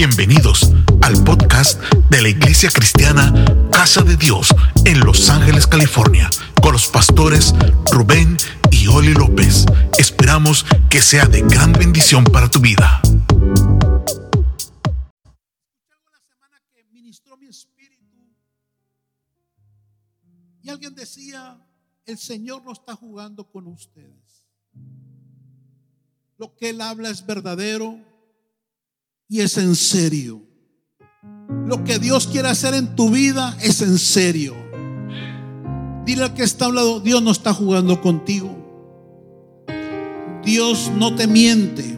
Bienvenidos al podcast de la Iglesia Cristiana Casa de Dios en Los Ángeles, California, con los pastores Rubén y Oli López. Esperamos que sea de gran bendición para tu vida. y alguien decía, el Señor no está jugando con ustedes. Lo que Él habla es verdadero y es en serio. Lo que Dios quiere hacer en tu vida es en serio. Dile al que está hablando, Dios no está jugando contigo. Dios no te miente.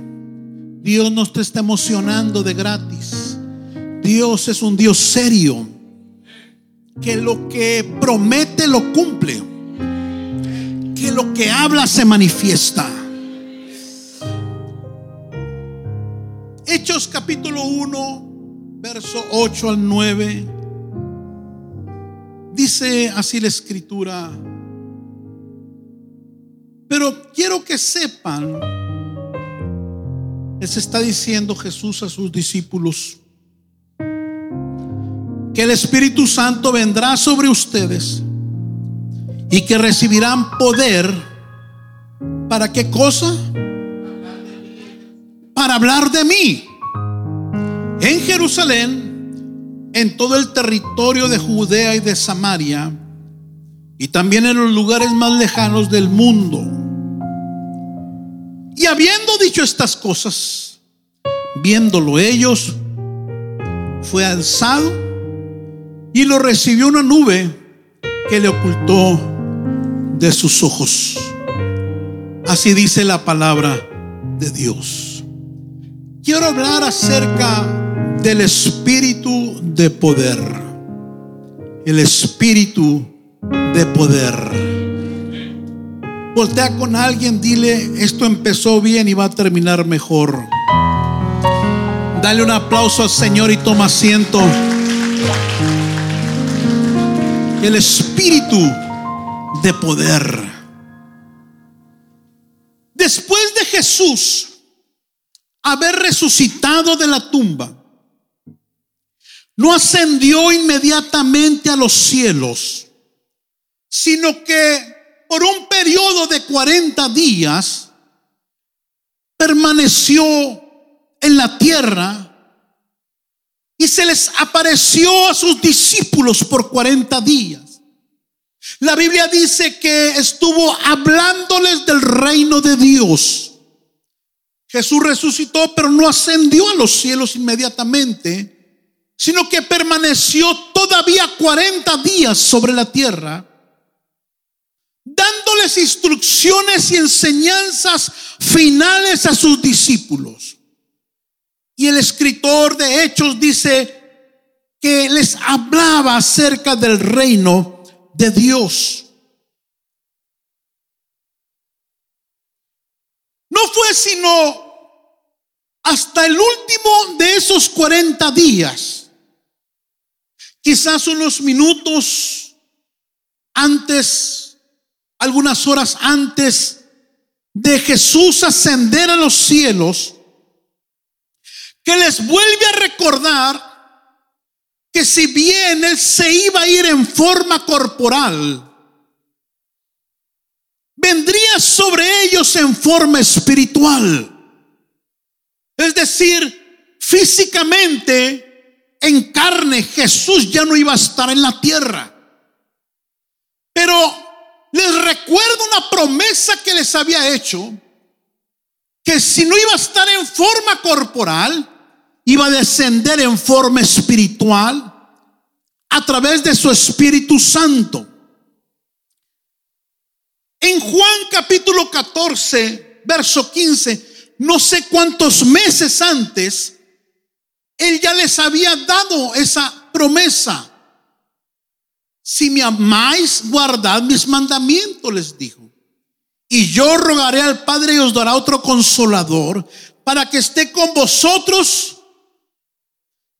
Dios no te está emocionando de gratis. Dios es un Dios serio. Que lo que promete lo cumple. Que lo que habla se manifiesta. Hechos capítulo 1, verso 8 al 9. Dice así la escritura. Pero quiero que sepan, les está diciendo Jesús a sus discípulos, que el Espíritu Santo vendrá sobre ustedes y que recibirán poder. ¿Para qué cosa? Para hablar de mí. En Jerusalén, en todo el territorio de Judea y de Samaria, y también en los lugares más lejanos del mundo. Y habiendo dicho estas cosas, viéndolo ellos, fue alzado y lo recibió una nube que le ocultó de sus ojos. Así dice la palabra de Dios. Quiero hablar acerca del espíritu de poder. El espíritu de poder. Voltea con alguien, dile, esto empezó bien y va a terminar mejor. Dale un aplauso al Señor y toma asiento. El espíritu de poder. Después de Jesús haber resucitado de la tumba, no ascendió inmediatamente a los cielos, sino que por un periodo de 40 días permaneció en la tierra y se les apareció a sus discípulos por 40 días. La Biblia dice que estuvo hablándoles del reino de Dios. Jesús resucitó, pero no ascendió a los cielos inmediatamente, sino que permaneció todavía 40 días sobre la tierra, dándoles instrucciones y enseñanzas finales a sus discípulos. Y el escritor de Hechos dice que les hablaba acerca del reino de Dios. No fue sino hasta el último de esos 40 días, quizás unos minutos antes, algunas horas antes de Jesús ascender a los cielos, que les vuelve a recordar que si bien Él se iba a ir en forma corporal, vendría sobre ellos en forma espiritual. Es decir, físicamente, en carne, Jesús ya no iba a estar en la tierra. Pero les recuerdo una promesa que les había hecho, que si no iba a estar en forma corporal, iba a descender en forma espiritual a través de su Espíritu Santo. En Juan capítulo 14, verso 15, no sé cuántos meses antes, Él ya les había dado esa promesa. Si me amáis, guardad mis mandamientos, les dijo. Y yo rogaré al Padre y os dará otro consolador para que esté con vosotros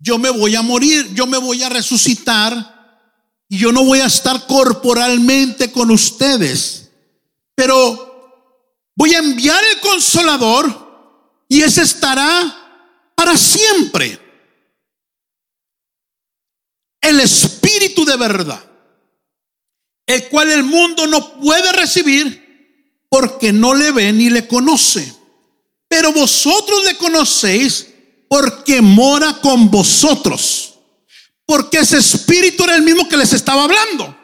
yo me voy a morir, yo me voy a resucitar y yo no voy a estar corporalmente con ustedes. Pero voy a enviar el consolador y ese estará para siempre. el Espíritu de verdad, el cual el mundo no puede recibir porque no le ve ni le conoce. Pero vosotros le conocéis porque mora con vosotros. Porque ese espíritu era el mismo que les estaba hablando.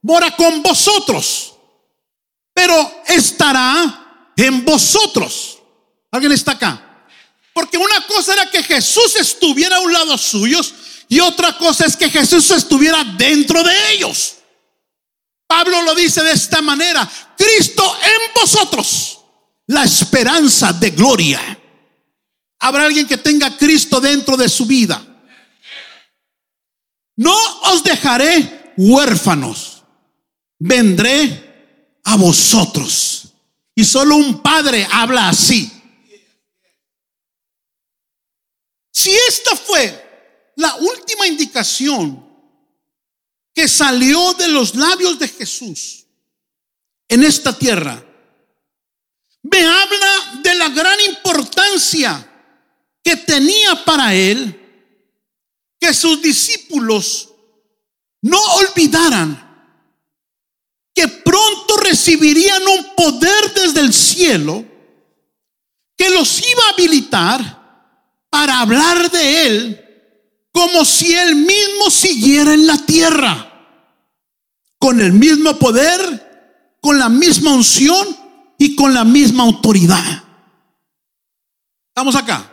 Mora con vosotros. Pero estará en vosotros. ¿Alguien está acá? Porque una cosa era que Jesús estuviera a un lado suyo y otra cosa es que Jesús estuviera dentro de ellos. Pablo lo dice de esta manera, Cristo en vosotros, la esperanza de gloria. Habrá alguien que tenga Cristo dentro de su vida. No os dejaré huérfanos, vendré a vosotros. Y solo un padre habla así. Si esta fue la última indicación que salió de los labios de Jesús en esta tierra, me habla de la gran importancia que tenía para él que sus discípulos no olvidaran que pronto recibirían un poder desde el cielo que los iba a habilitar para hablar de él como si él mismo siguiera en la tierra, con el mismo poder, con la misma unción y con la misma autoridad. Estamos acá.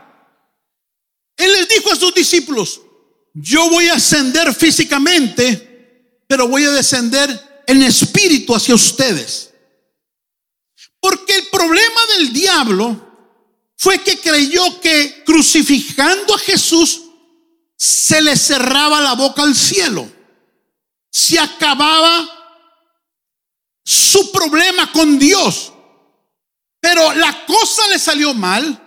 Él les dijo a sus discípulos, yo voy a ascender físicamente, pero voy a descender en espíritu hacia ustedes. Porque el problema del diablo fue que creyó que crucificando a Jesús se le cerraba la boca al cielo. Se acababa su problema con Dios. Pero la cosa le salió mal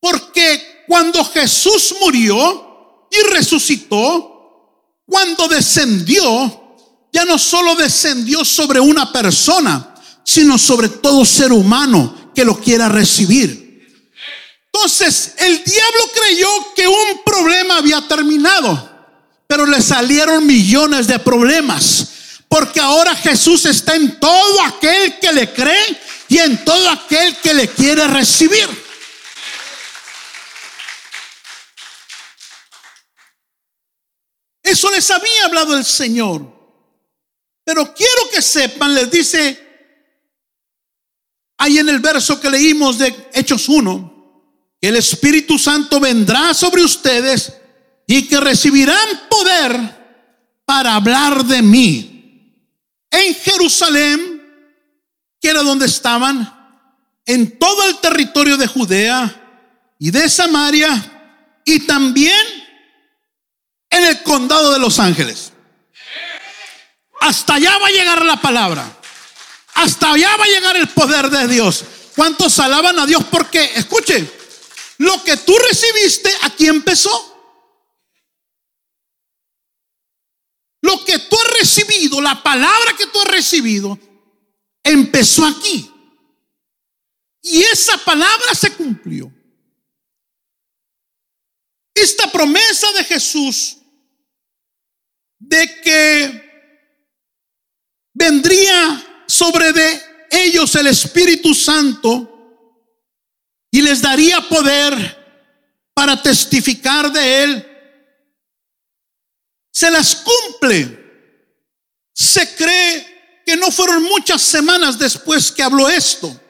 porque cuando Jesús murió y resucitó, cuando descendió, ya no solo descendió sobre una persona, sino sobre todo ser humano que lo quiera recibir. Entonces, el diablo creyó que un problema había terminado, pero le salieron millones de problemas, porque ahora Jesús está en todo aquel que le cree y en todo aquel que le quiere recibir. Eso les había hablado el Señor. Pero quiero que sepan, les dice ahí en el verso que leímos de Hechos 1, que el Espíritu Santo vendrá sobre ustedes y que recibirán poder para hablar de mí. En Jerusalén, que era donde estaban, en todo el territorio de Judea y de Samaria, y también en el condado de Los Ángeles. Hasta allá va a llegar la palabra. Hasta allá va a llegar el poder de Dios. ¿Cuántos alaban a Dios? Porque, escuchen, lo que tú recibiste, aquí empezó. Lo que tú has recibido, la palabra que tú has recibido, empezó aquí. Y esa palabra se cumplió. Esta promesa de Jesús de que vendría sobre de ellos el Espíritu Santo y les daría poder para testificar de Él, se las cumple. Se cree que no fueron muchas semanas después que habló esto,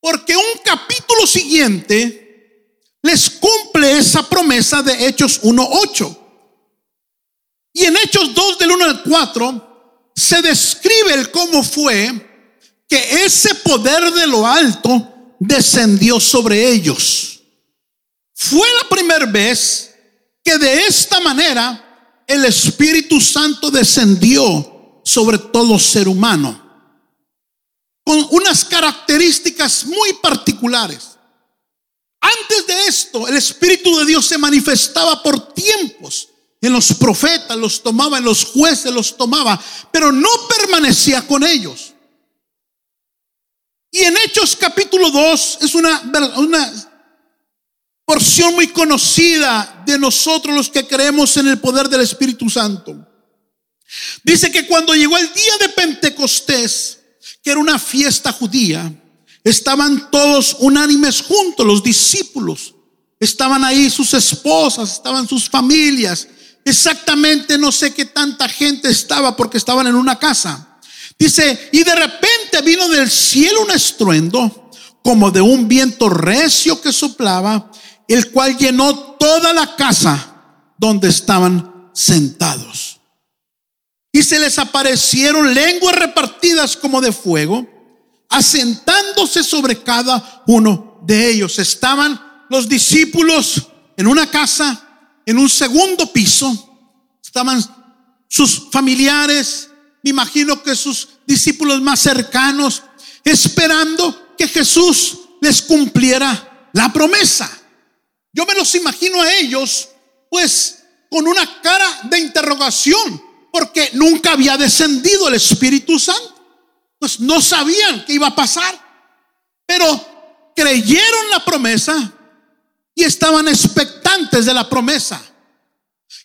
porque un capítulo siguiente les cumple esa promesa de Hechos 1.8. Y en Hechos 2 del 1 al 4 se describe el cómo fue que ese poder de lo alto descendió sobre ellos. Fue la primera vez que de esta manera el Espíritu Santo descendió sobre todo ser humano con unas características muy particulares. Antes de esto, el Espíritu de Dios se manifestaba por tiempos en los profetas los tomaba, en los jueces los tomaba, pero no permanecía con ellos. Y en Hechos capítulo 2 es una, una porción muy conocida de nosotros los que creemos en el poder del Espíritu Santo. Dice que cuando llegó el día de Pentecostés, que era una fiesta judía, estaban todos unánimes juntos, los discípulos. Estaban ahí sus esposas, estaban sus familias. Exactamente no sé qué tanta gente estaba porque estaban en una casa. Dice, y de repente vino del cielo un estruendo como de un viento recio que soplaba, el cual llenó toda la casa donde estaban sentados. Y se les aparecieron lenguas repartidas como de fuego, asentándose sobre cada uno de ellos. Estaban los discípulos en una casa, en un segundo piso. Estaban sus familiares, me imagino que sus discípulos más cercanos, esperando que Jesús les cumpliera la promesa. Yo me los imagino a ellos, pues, con una cara de interrogación, porque nunca había descendido el Espíritu Santo. Pues no sabían qué iba a pasar, pero creyeron la promesa y estaban expectantes de la promesa.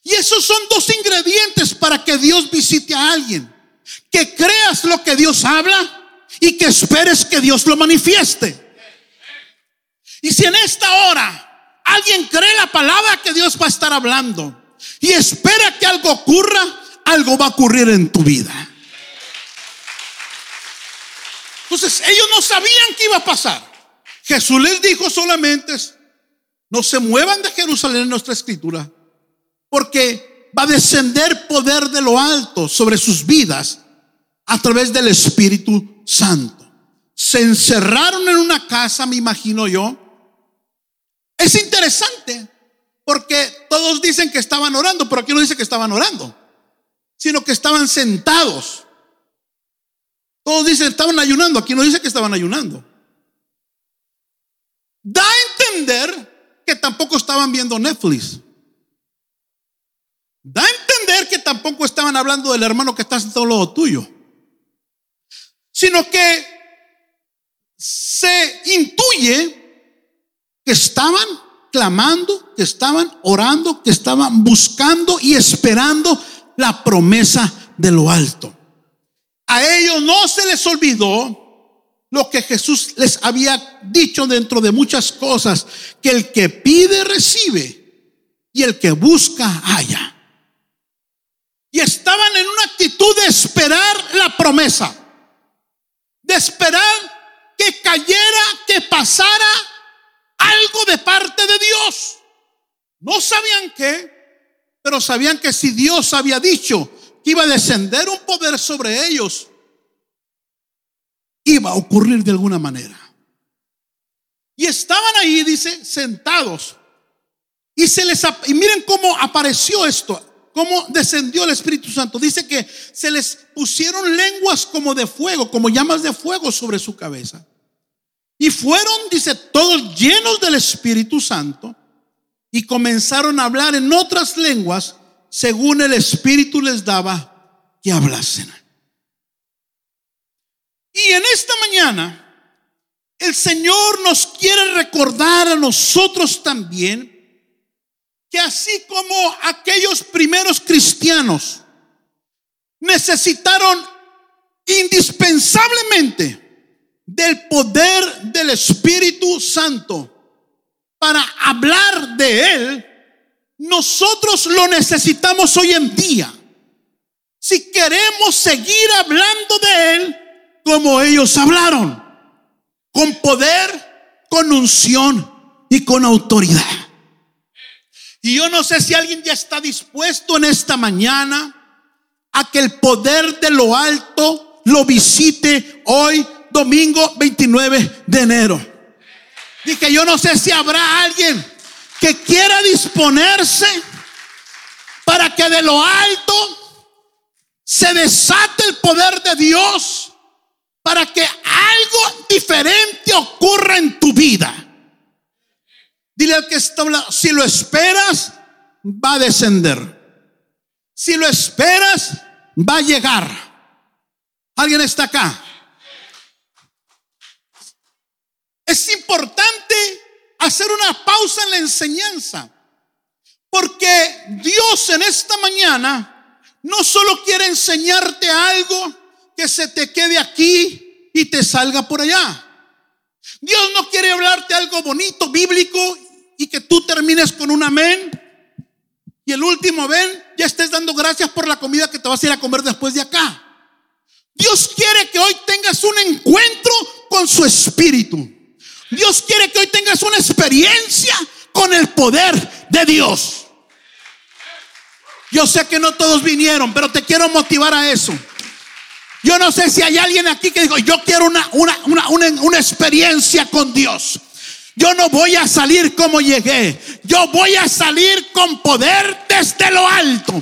Y esos son dos ingredientes para que Dios visite a alguien. Que creas lo que Dios habla y que esperes que Dios lo manifieste. Y si en esta hora alguien cree la palabra que Dios va a estar hablando y espera que algo ocurra, algo va a ocurrir en tu vida. Entonces ellos no sabían qué iba a pasar. Jesús les dijo solamente, no se muevan de Jerusalén en nuestra escritura, porque va a descender poder de lo alto sobre sus vidas a través del Espíritu Santo. Se encerraron en una casa, me imagino yo. Es interesante porque todos dicen que estaban orando, pero aquí no dice que estaban orando, sino que estaban sentados. Todos dicen estaban ayunando, aquí no dice que estaban ayunando. Da a entender que tampoco estaban viendo Netflix. Da a entender que tampoco estaban hablando del hermano que está sentado al lado tuyo. Sino que se intuye que estaban clamando, que estaban orando, que estaban buscando y esperando la promesa de lo alto. A ellos no se les olvidó lo que Jesús les había dicho dentro de muchas cosas, que el que pide recibe y el que busca haya. Y estaban en una actitud de esperar la promesa, de esperar que cayera, que pasara algo de parte de Dios. No sabían qué, pero sabían que si Dios había dicho que iba a descender un poder sobre ellos, iba a ocurrir de alguna manera. Y estaban ahí, dice, sentados. Y se les y miren cómo apareció esto, cómo descendió el Espíritu Santo. Dice que se les pusieron lenguas como de fuego, como llamas de fuego sobre su cabeza. Y fueron, dice, todos llenos del Espíritu Santo y comenzaron a hablar en otras lenguas según el Espíritu les daba que hablasen. Y en esta mañana, el Señor nos quiere recordar a nosotros también que así como aquellos primeros cristianos necesitaron indispensablemente del poder del Espíritu Santo para hablar de Él, nosotros lo necesitamos hoy en día. Si queremos seguir hablando de Él, como ellos hablaron, con poder, con unción y con autoridad. Y yo no sé si alguien ya está dispuesto en esta mañana a que el poder de lo alto lo visite hoy, domingo 29 de enero. Dije, yo no sé si habrá alguien que quiera disponerse para que de lo alto se desate el poder de Dios para que algo diferente ocurra en tu vida. Dile al que está hablando, si lo esperas, va a descender. Si lo esperas, va a llegar. ¿Alguien está acá? Es importante hacer una pausa en la enseñanza. Porque Dios en esta mañana no solo quiere enseñarte algo que se te quede aquí y te salga por allá. Dios no quiere hablarte algo bonito, bíblico, y que tú termines con un amén. Y el último ven, ya estés dando gracias por la comida que te vas a ir a comer después de acá. Dios quiere que hoy tengas un encuentro con su espíritu. Dios quiere que hoy tengas una experiencia con el poder de Dios. Yo sé que no todos vinieron, pero te quiero motivar a eso. Yo no sé si hay alguien aquí que dijo, yo quiero una, una, una, una, experiencia con Dios. Yo no voy a salir como llegué. Yo voy a salir con poder desde lo alto.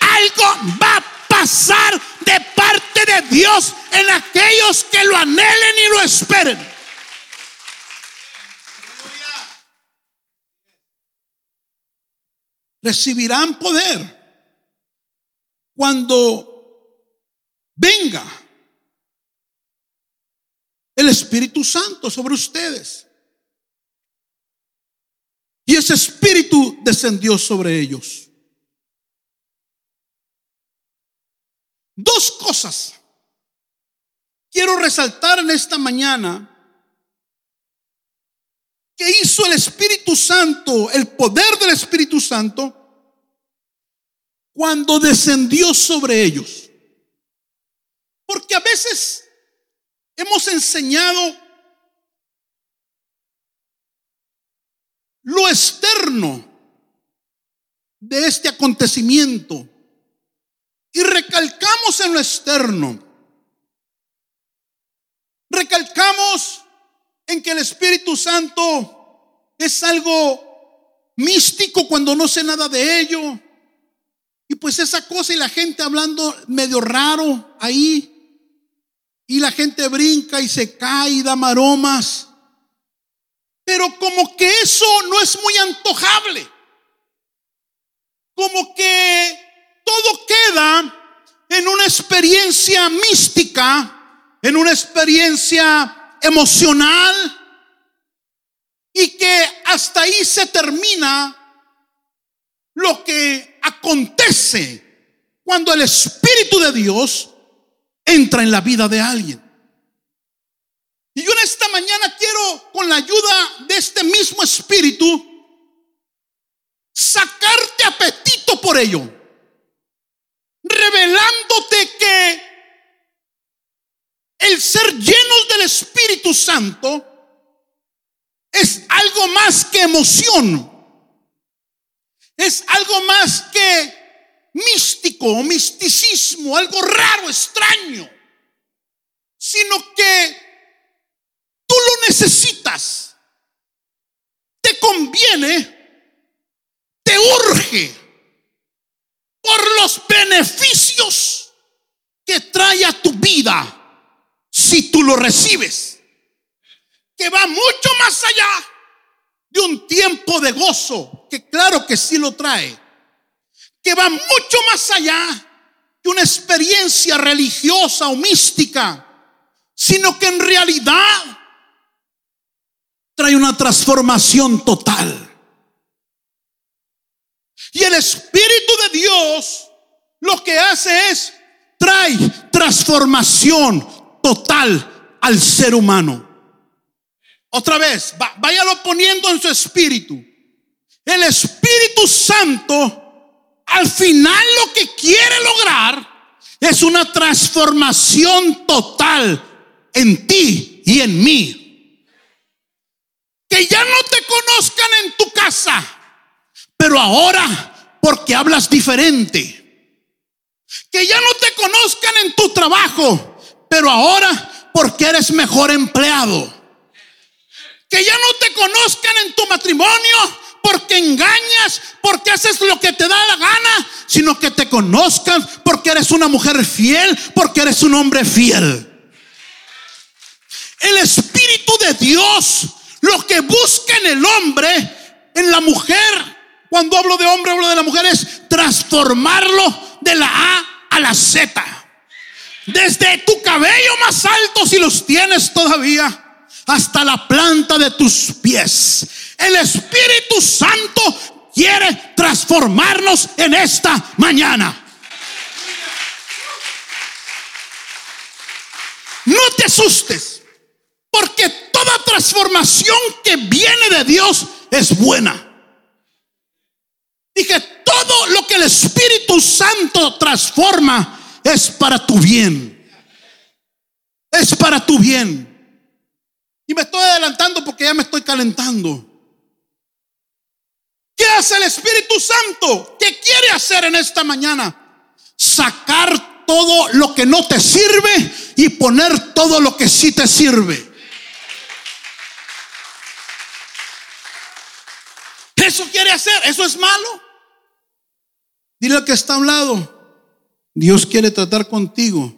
Algo va a pasar de parte de Dios en aquellos que lo anhelen y lo esperen. Recibirán poder cuando venga el Espíritu Santo sobre ustedes. Y ese Espíritu descendió sobre ellos. Dos cosas quiero resaltar en esta mañana que hizo el Espíritu Santo, el poder del Espíritu Santo, cuando descendió sobre ellos. Porque a veces hemos enseñado lo externo de este acontecimiento y recalcamos en lo externo. Recalcamos en que el Espíritu Santo es algo místico cuando no sé nada de ello. Y pues esa cosa y la gente hablando medio raro ahí. Y la gente brinca y se cae y da maromas. Pero como que eso no es muy antojable. Como que todo queda en una experiencia mística, en una experiencia emocional. Y que hasta ahí se termina lo que acontece cuando el Espíritu de Dios entra en la vida de alguien. Y yo en esta mañana quiero, con la ayuda de este mismo espíritu, sacarte apetito por ello, revelándote que el ser llenos del Espíritu Santo es algo más que emoción, es algo más que místico o misticismo, algo raro, extraño, sino que lo necesitas, te conviene, te urge por los beneficios que trae a tu vida si tú lo recibes, que va mucho más allá de un tiempo de gozo, que claro que sí lo trae que va mucho más allá de una experiencia religiosa o mística, sino que en realidad trae una transformación total. Y el Espíritu de Dios lo que hace es trae transformación total al ser humano. Otra vez, váyalo poniendo en su espíritu. El Espíritu Santo al final lo que quiere lograr es una transformación total en ti y en mí. Ya no te conozcan en tu casa, pero ahora porque hablas diferente. Que ya no te conozcan en tu trabajo, pero ahora porque eres mejor empleado. Que ya no te conozcan en tu matrimonio, porque engañas, porque haces lo que te da la gana, sino que te conozcan porque eres una mujer fiel, porque eres un hombre fiel. El Espíritu de Dios, lo que busca en el hombre, en la mujer, cuando hablo de hombre, hablo de la mujer, es transformarlo de la A a la Z. Desde tu cabello más alto, si los tienes todavía, hasta la planta de tus pies El Espíritu Santo quiere transformarnos en esta mañana. No te asustes, porque toda transformación que viene de Dios es buena. Dije, todo lo que el Espíritu Santo transforma es para tu bien. Es para tu bien. Y me estoy adelantando porque ya me estoy calentando. ¿Qué hace el Espíritu Santo? ¿Qué quiere hacer en esta mañana? Sacar todo lo que no te sirve y poner todo lo que sí te sirve. Eso quiere hacer, eso es malo. Dile al que está a un lado, Dios quiere tratar contigo,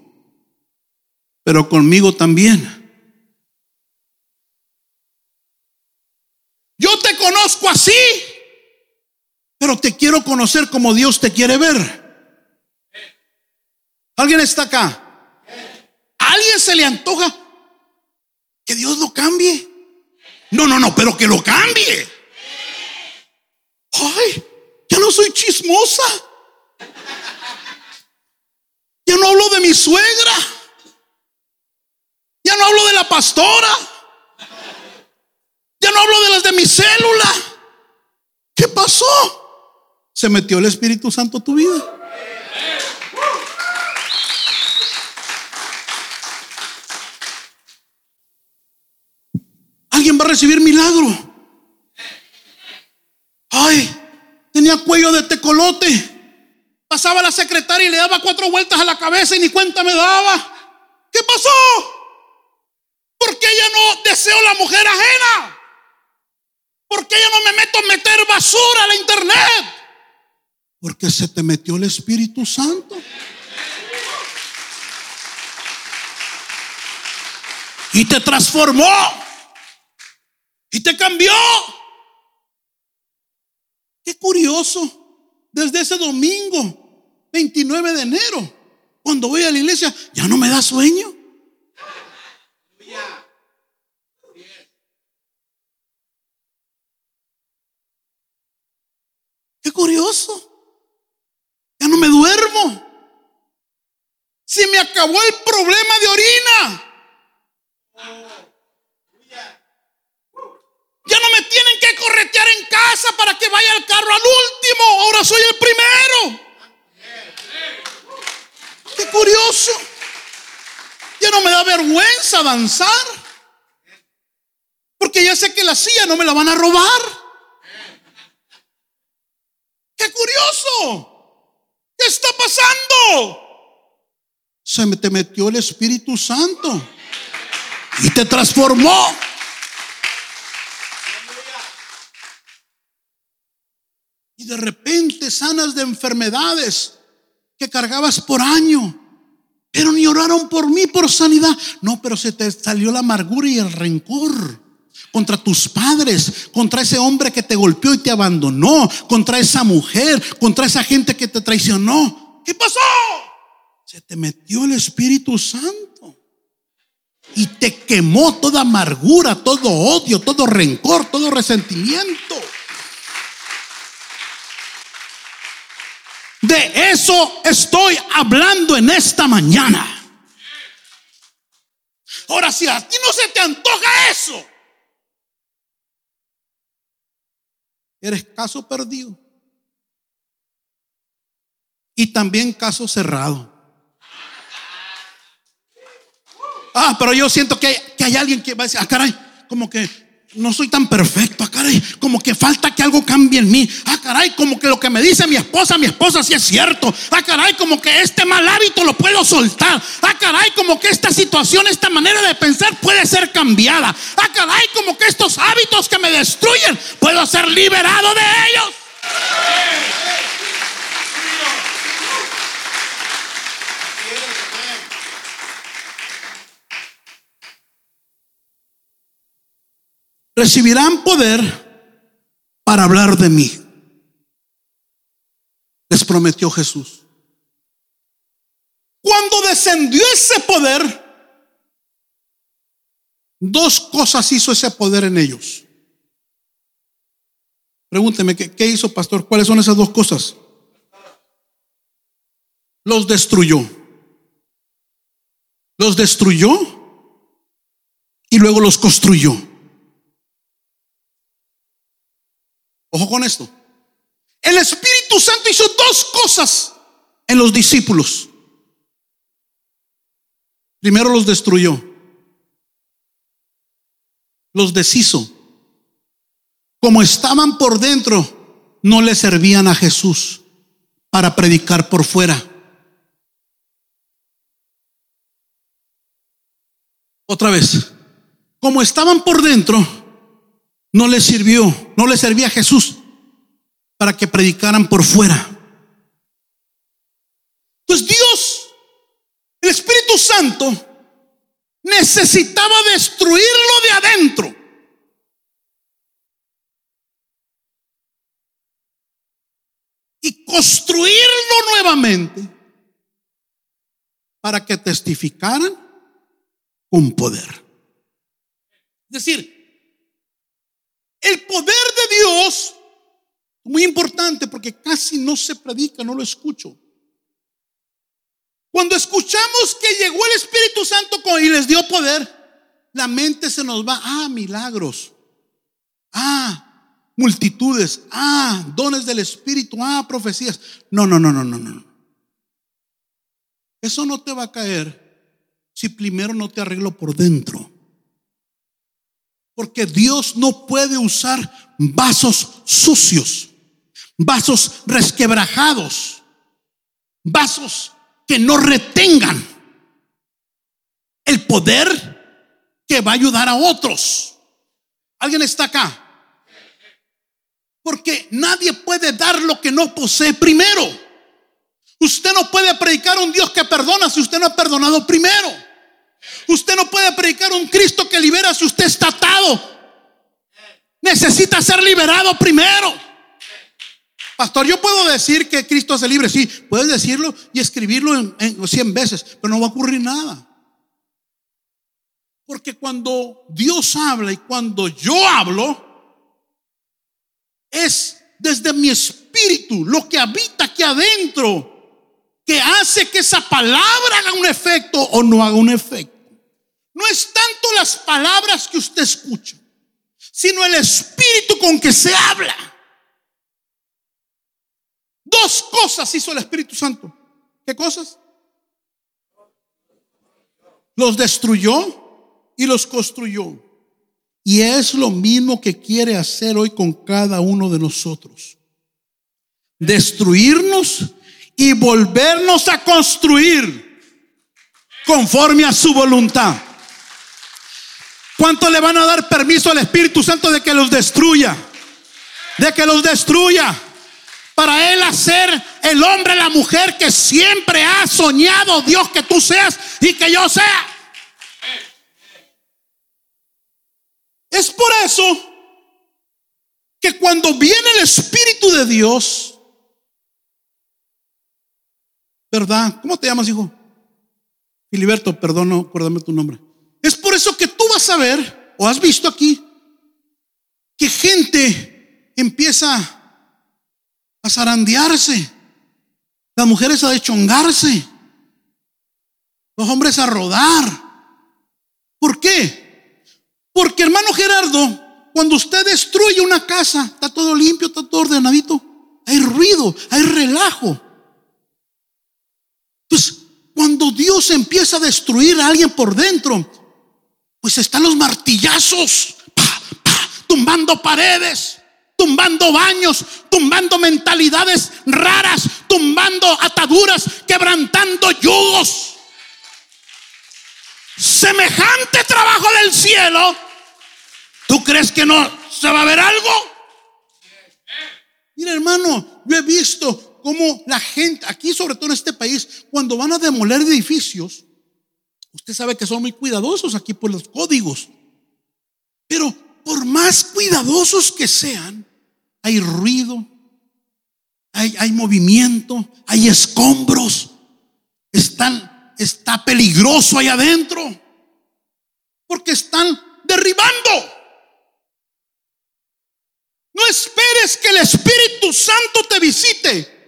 pero conmigo también. Yo te conozco así, pero te quiero conocer como Dios te quiere ver. ¿Alguien está acá? ¿A alguien se le antoja que Dios lo cambie? No, no, no, pero que lo cambie. Ay, ya no soy chismosa. Ya no hablo de mi suegra. Ya no hablo de la pastora. Ya no hablo de las de mi célula. ¿Qué pasó? Se metió el Espíritu Santo a tu vida. Alguien va a recibir milagro. Ay, tenía cuello de tecolote. Pasaba la secretaria y le daba cuatro vueltas a la cabeza y ni cuenta me daba. ¿Qué pasó? Porque ella no deseo la mujer ajena. Porque ella no me meto a meter basura a la internet. Porque se te metió el Espíritu Santo. Y te transformó. Y te cambió. Qué curioso. Desde ese domingo, 29 de enero, cuando voy a la iglesia, ya no me da sueño. Qué curioso. Ya no me duermo. Si me acabó el problema de orina. Ya no me tienen que corretear en casa para que vaya el carro al último. Ahora soy el primero. Qué curioso. Ya no me da vergüenza danzar. Porque ya sé que la silla no me la van a robar. Qué curioso. ¿Qué está pasando? Se te metió el Espíritu Santo y te transformó. Y de repente sanas de enfermedades que cargabas por año. Pero ni oraron por mí por sanidad. No, pero se te salió la amargura y el rencor contra tus padres, contra ese hombre que te golpeó y te abandonó, contra esa mujer, contra esa gente que te traicionó. ¿Qué pasó? Se te metió el Espíritu Santo y te quemó toda amargura, todo odio, todo rencor, todo resentimiento. De eso estoy hablando en esta mañana. Ahora, si a ti no se te antoja eso, eres caso perdido. Y también caso cerrado. Ah, pero yo siento que hay, que hay alguien que va a decir, ah, caray, como que no soy tan perfecto, ah, caray, como que falta que algo cambie en mí. Ah, caray, como que lo que me dice mi esposa, mi esposa sí es cierto. Ah, caray, como que este mal hábito lo puedo soltar. Ah, caray, como que esta situación, esta manera de pensar puede ser cambiada. Ah, caray, como que estos hábitos que me destruyen, puedo ser liberado de ellos. Recibirán poder para hablar de mí. Les prometió Jesús. Cuando descendió ese poder, dos cosas hizo ese poder en ellos. Pregúnteme, ¿qué, ¿qué, hizo pastor? ¿Cuáles son esas dos cosas? Los destruyó. Los destruyó y luego los construyó. Ojo con esto. El Espíritu Santo hizo dos cosas en los discípulos. Primero los destruyó, los deshizo. Como estaban por dentro, no le servían a Jesús para predicar por fuera. Otra vez, como estaban por dentro, no les sirvió, no le servía a Jesús para que predicaran por fuera. Entonces Dios, el Espíritu Santo, necesitaba destruirlo de adentro. Y construirlo nuevamente para que testificaran con poder. Es decir, el poder de Dios, muy importante porque casi no se predica, no lo escucho. Cuando escuchamos que llegó el Espíritu Santo y les dio poder, la mente se nos va, ah, milagros, ah, multitudes, ah, dones del Espíritu, ah, profecías. No, no, no, no, no, no. Eso no te va a caer si primero no te arreglo por dentro. Porque Dios no puede usar vasos sucios, vasos resquebrajados, vasos que no retengan el poder que va a ayudar a otros. ¿Alguien está acá? Porque nadie puede dar lo que no posee primero. Usted no puede predicar un Dios que perdona si usted no ha perdonado primero. Usted no puede predicar un Cristo que libera si usted está atado. Necesita ser liberado primero. Pastor, yo puedo decir que Cristo hace libre. Sí, puedes decirlo y escribirlo en, en 100 veces, pero no va a ocurrir nada. Porque cuando Dios habla y cuando yo hablo, es desde mi espíritu, lo que habita aquí adentro, que hace que esa palabra haga un efecto o no haga un efecto. No es tanto las palabras que usted escucha, sino el espíritu con que se habla. Dos cosas hizo el Espíritu Santo. ¿Qué cosas? Los destruyó y los construyó. Y es lo mismo que quiere hacer hoy con cada uno de nosotros. Destruirnos y volvernos a construir conforme a su voluntad. ¿Cuánto le van a dar permiso al Espíritu Santo de que los destruya? De que los destruya. Para Él hacer el hombre, la mujer que siempre ha soñado Dios que tú seas y que yo sea. Es por eso que cuando viene el Espíritu de Dios, ¿verdad? ¿Cómo te llamas, hijo? Filiberto, perdón, no, acuérdame tu nombre. Es por eso que tú vas a ver, o has visto aquí, que gente empieza a zarandearse, las mujeres a deschongarse, los hombres a rodar. ¿Por qué? Porque hermano Gerardo, cuando usted destruye una casa, está todo limpio, está todo ordenadito, hay ruido, hay relajo. Entonces, cuando Dios empieza a destruir a alguien por dentro, pues están los martillazos, tumbando paredes, tumbando baños, tumbando mentalidades raras, tumbando ataduras, quebrantando yugos. Semejante trabajo del cielo. ¿Tú crees que no se va a ver algo? Mira, hermano, yo he visto cómo la gente, aquí sobre todo en este país, cuando van a demoler edificios, Usted sabe que son muy cuidadosos aquí por los códigos. Pero por más cuidadosos que sean, hay ruido, hay, hay movimiento, hay escombros. Están, está peligroso ahí adentro. Porque están derribando. No esperes que el Espíritu Santo te visite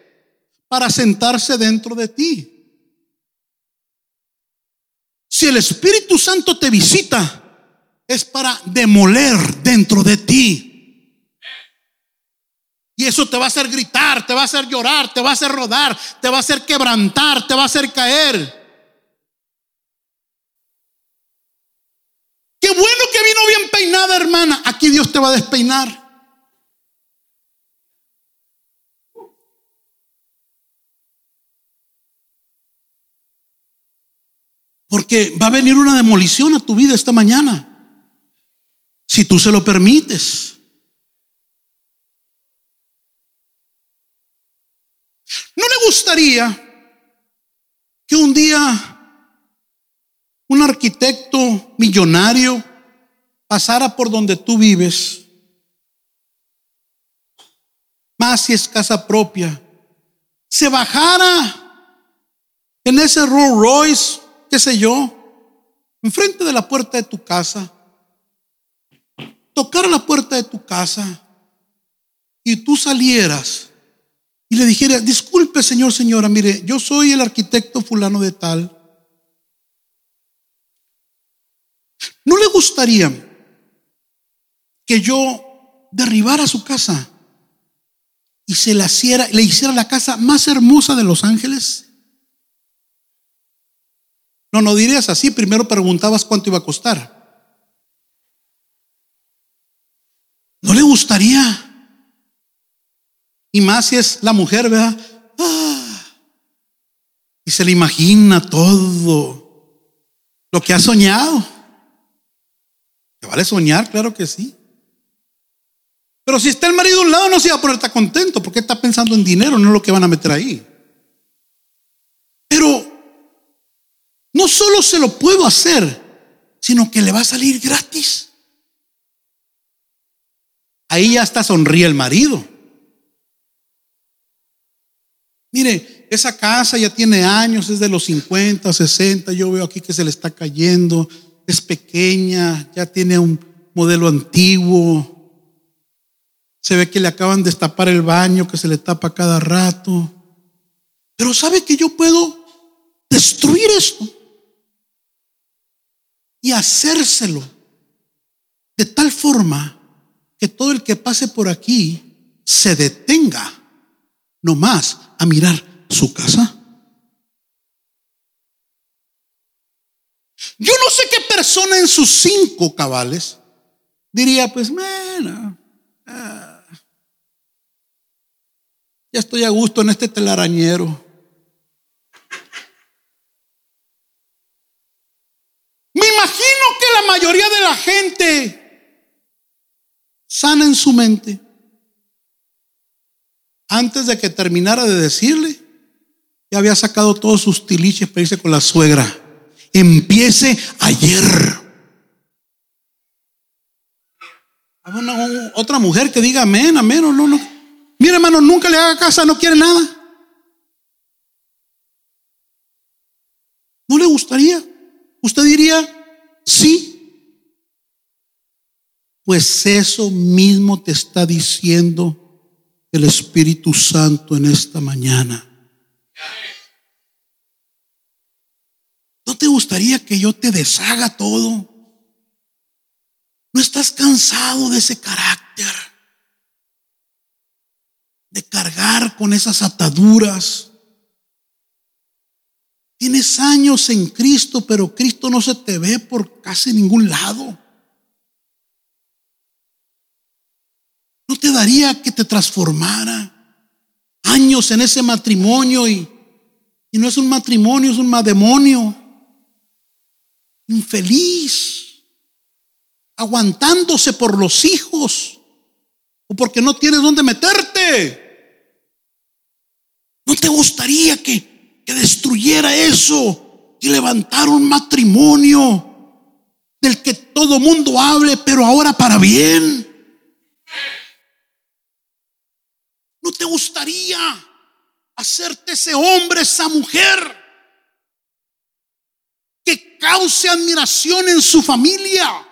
para sentarse dentro de ti. Si el Espíritu Santo te visita, es para demoler dentro de ti. Y eso te va a hacer gritar, te va a hacer llorar, te va a hacer rodar, te va a hacer quebrantar, te va a hacer caer. Qué bueno que vino bien peinada, hermana. Aquí Dios te va a despeinar. Porque va a venir una demolición a tu vida esta mañana. Si tú se lo permites. ¿No le gustaría que un día un arquitecto millonario pasara por donde tú vives, más si es casa propia, se bajara en ese Rolls Royce, qué sé yo, enfrente de la puerta de tu casa, tocara la puerta de tu casa y tú salieras y le dijeras, disculpe señor, señora, mire, yo soy el arquitecto fulano de tal. ¿No le gustaría que yo derribara su casa y se la hiciera, le hiciera la casa más hermosa de Los Ángeles? No, no dirías así. Primero preguntabas cuánto iba a costar. ¿No le gustaría? Y más si es la mujer, ¿verdad? Ah, y se le imagina todo lo que ha soñado vale soñar? Claro que sí. Pero si está el marido a un lado, no se va a poner tan contento porque está pensando en dinero, no lo que van a meter ahí. Pero no solo se lo puedo hacer, sino que le va a salir gratis. Ahí ya está sonríe el marido. Mire, esa casa ya tiene años, es de los 50, 60, yo veo aquí que se le está cayendo, es pequeña, ya tiene un modelo antiguo. Se ve que le acaban de destapar el baño, que se le tapa cada rato. Pero sabe que yo puedo destruir esto y hacérselo de tal forma que todo el que pase por aquí se detenga nomás a mirar su casa. Yo no sé qué persona en sus cinco cabales diría, pues, bueno, ah, ya estoy a gusto en este telarañero. Me imagino que la mayoría de la gente sana en su mente antes de que terminara de decirle, ya había sacado todos sus tiliches para irse con la suegra empiece ayer. otra mujer que diga amén, amén, no, no. Mira, hermano, nunca le haga casa, no quiere nada. ¿No le gustaría? ¿Usted diría sí? Pues eso mismo te está diciendo el Espíritu Santo en esta mañana. ¿No te gustaría que yo te deshaga todo? ¿No estás cansado de ese carácter? De cargar con esas ataduras. Tienes años en Cristo, pero Cristo no se te ve por casi ningún lado. Te daría que te transformara? Años en ese matrimonio y, y no es un matrimonio, es un mademonio infeliz, aguantándose por los hijos o porque no tienes dónde meterte. ¿No te gustaría que, que destruyera eso y levantara un matrimonio del que todo mundo hable, pero ahora para bien? ¿No te gustaría hacerte ese hombre, esa mujer? que cause admiración en su familia.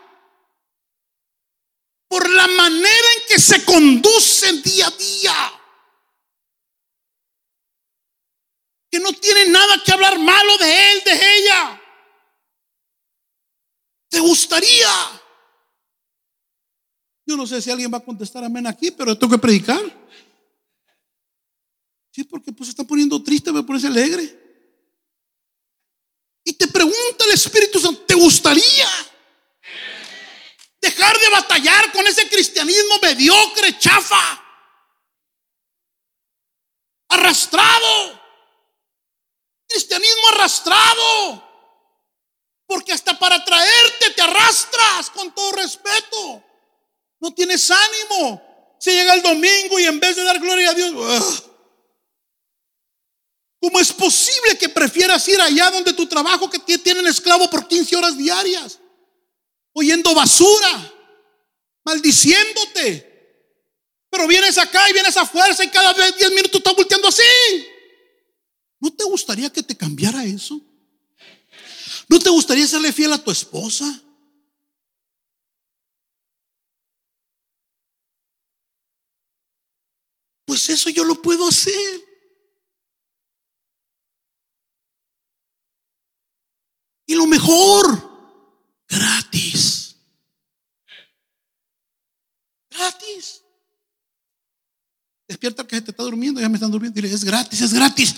por la manera en que se conduce día a día. Que no tiene nada que hablar malo de él, de ella. ¿Te gustaría? Yo no sé si alguien va a contestar amén aquí, pero tengo que predicar. Sí, porque pues se está poniendo triste, me parece alegre. Y te pregunta el Espíritu Santo, ¿te gustaría dejar de batallar con ese cristianismo mediocre, chafa, arrastrado? Cristianismo arrastrado. Porque hasta para traerte te arrastras con todo respeto. No tienes ánimo. Se llega el domingo y en vez de dar gloria a Dios, ¡ah! ¿Cómo es posible que prefieras ir allá donde tu trabajo que tienen esclavo por 15 horas diarias? Oyendo basura, maldiciéndote. Pero vienes acá y vienes a fuerza y cada vez 10 minutos estás volteando así. ¿No te gustaría que te cambiara eso? ¿No te gustaría serle fiel a tu esposa? Pues eso yo lo puedo hacer. Mejor, gratis. Gratis. Despierta que se te está durmiendo, ya me están durmiendo. Dile, es gratis, es gratis.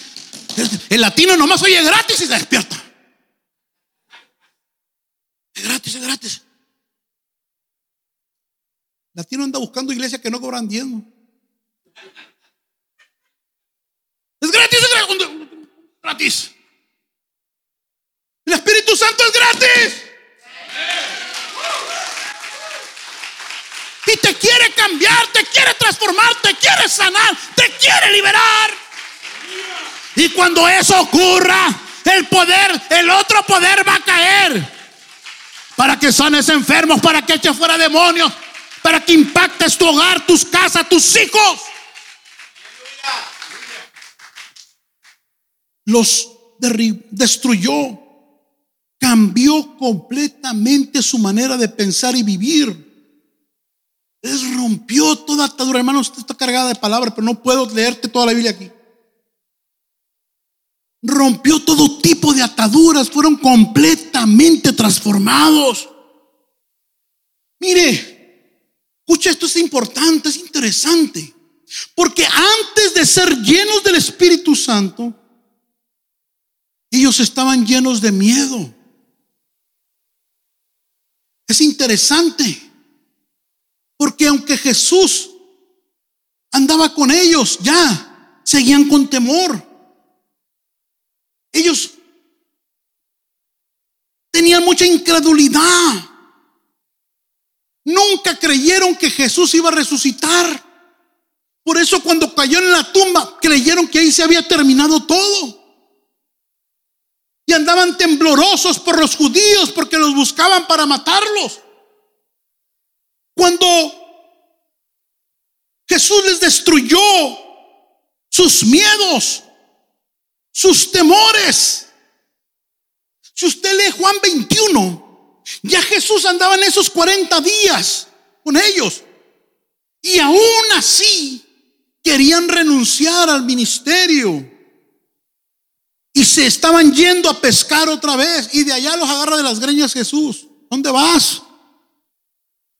El latino nomás oye gratis y se despierta. Es gratis, es gratis. El latino anda buscando iglesias que no cobran diezmo. Es gratis, es gratis. Gratis. Espíritu Santo es gratis. Y te quiere cambiar, te quiere transformar, te quiere sanar, te quiere liberar. Y cuando eso ocurra, el poder, el otro poder va a caer. Para que sanes enfermos, para que eches fuera demonios, para que impactes tu hogar, tus casas, tus hijos. Los destruyó, cambió completamente su manera de pensar y vivir. Les rompió toda atadura. Hermano, usted está cargada de palabras, pero no puedo leerte toda la Biblia aquí. Rompió todo tipo de ataduras, fueron completamente transformados. Mire, escucha, esto es importante, es interesante. Porque antes de ser llenos del Espíritu Santo, ellos estaban llenos de miedo. Es interesante, porque aunque Jesús andaba con ellos, ya seguían con temor. Ellos tenían mucha incredulidad. Nunca creyeron que Jesús iba a resucitar. Por eso cuando cayó en la tumba, creyeron que ahí se había terminado todo y andaban temblorosos por los judíos porque los buscaban para matarlos. Cuando Jesús les destruyó sus miedos, sus temores. Si usted lee Juan 21, ya Jesús andaba en esos 40 días con ellos. Y aún así querían renunciar al ministerio. Y se estaban yendo a pescar otra vez. Y de allá los agarra de las greñas Jesús. ¿Dónde vas?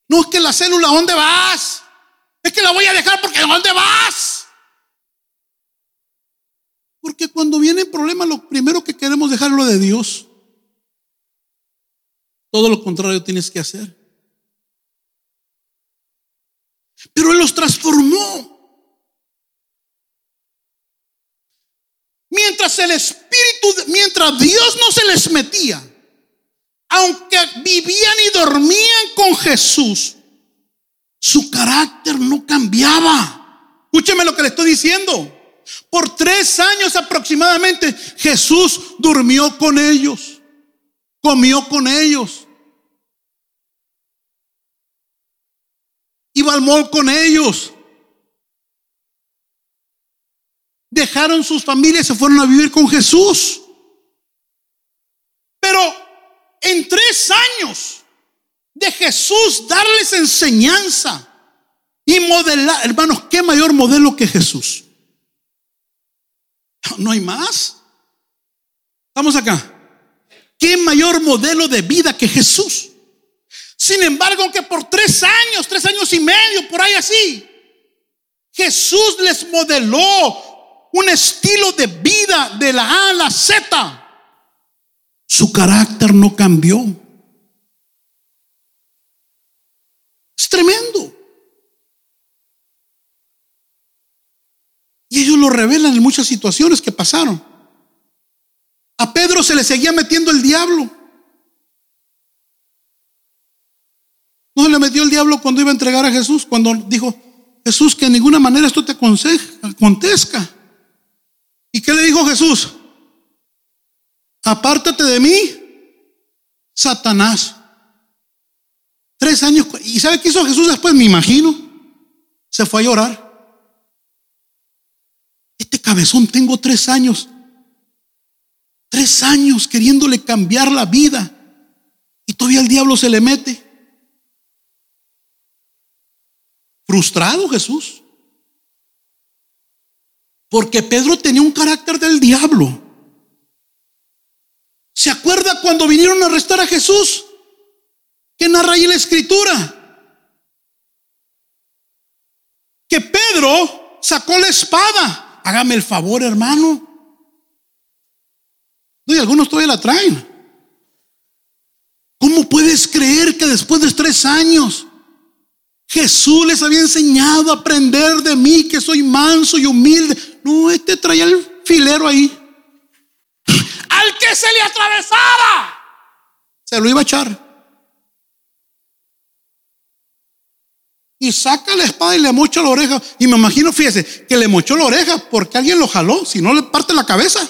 No es que la célula, ¿dónde vas? Es que la voy a dejar porque ¿dónde vas? Porque cuando viene el problema, lo primero que queremos dejarlo de Dios. Todo lo contrario tienes que hacer. Pero Él los transformó. Mientras el Espíritu, mientras Dios no se les metía, aunque vivían y dormían con Jesús, su carácter no cambiaba. Escúcheme lo que le estoy diciendo. Por tres años aproximadamente Jesús durmió con ellos, comió con ellos, iba al mall con ellos, dejaron sus familias y se fueron a vivir con Jesús. Pero en tres años de Jesús darles enseñanza y modelar. Hermanos, ¿qué mayor modelo que Jesús? No hay más. Vamos acá. ¿Qué mayor modelo de vida que Jesús? Sin embargo, aunque por tres años, tres años y medio, por ahí así, Jesús les modeló un estilo de vida de la A a la Z. Su carácter no cambió. Es tremendo. Y ellos lo revelan en muchas situaciones que pasaron. A Pedro se le seguía metiendo el diablo. No se le metió el diablo cuando iba a entregar a Jesús, cuando dijo, Jesús, que en ninguna manera esto te acontezca. ¿Y qué le dijo Jesús? Apártate de mí, Satanás. Tres años. ¿Y sabe qué hizo Jesús después? Me imagino. Se fue a llorar. Este cabezón tengo tres años. Tres años queriéndole cambiar la vida. Y todavía el diablo se le mete. Frustrado Jesús. Porque Pedro tenía un carácter del diablo. ¿Se acuerda cuando vinieron a arrestar a Jesús? ¿Qué narra ahí la escritura? Que Pedro sacó la espada. Hágame el favor, hermano. No, y algunos todavía la traen. ¿Cómo puedes creer que después de tres años Jesús les había enseñado a aprender de mí, que soy manso y humilde? No, este traía el filero ahí. Al que se le atravesara, se lo iba a echar. Y saca la espada y le mocha la oreja. Y me imagino, fíjese, que le mochó la oreja porque alguien lo jaló, si no le parte la cabeza.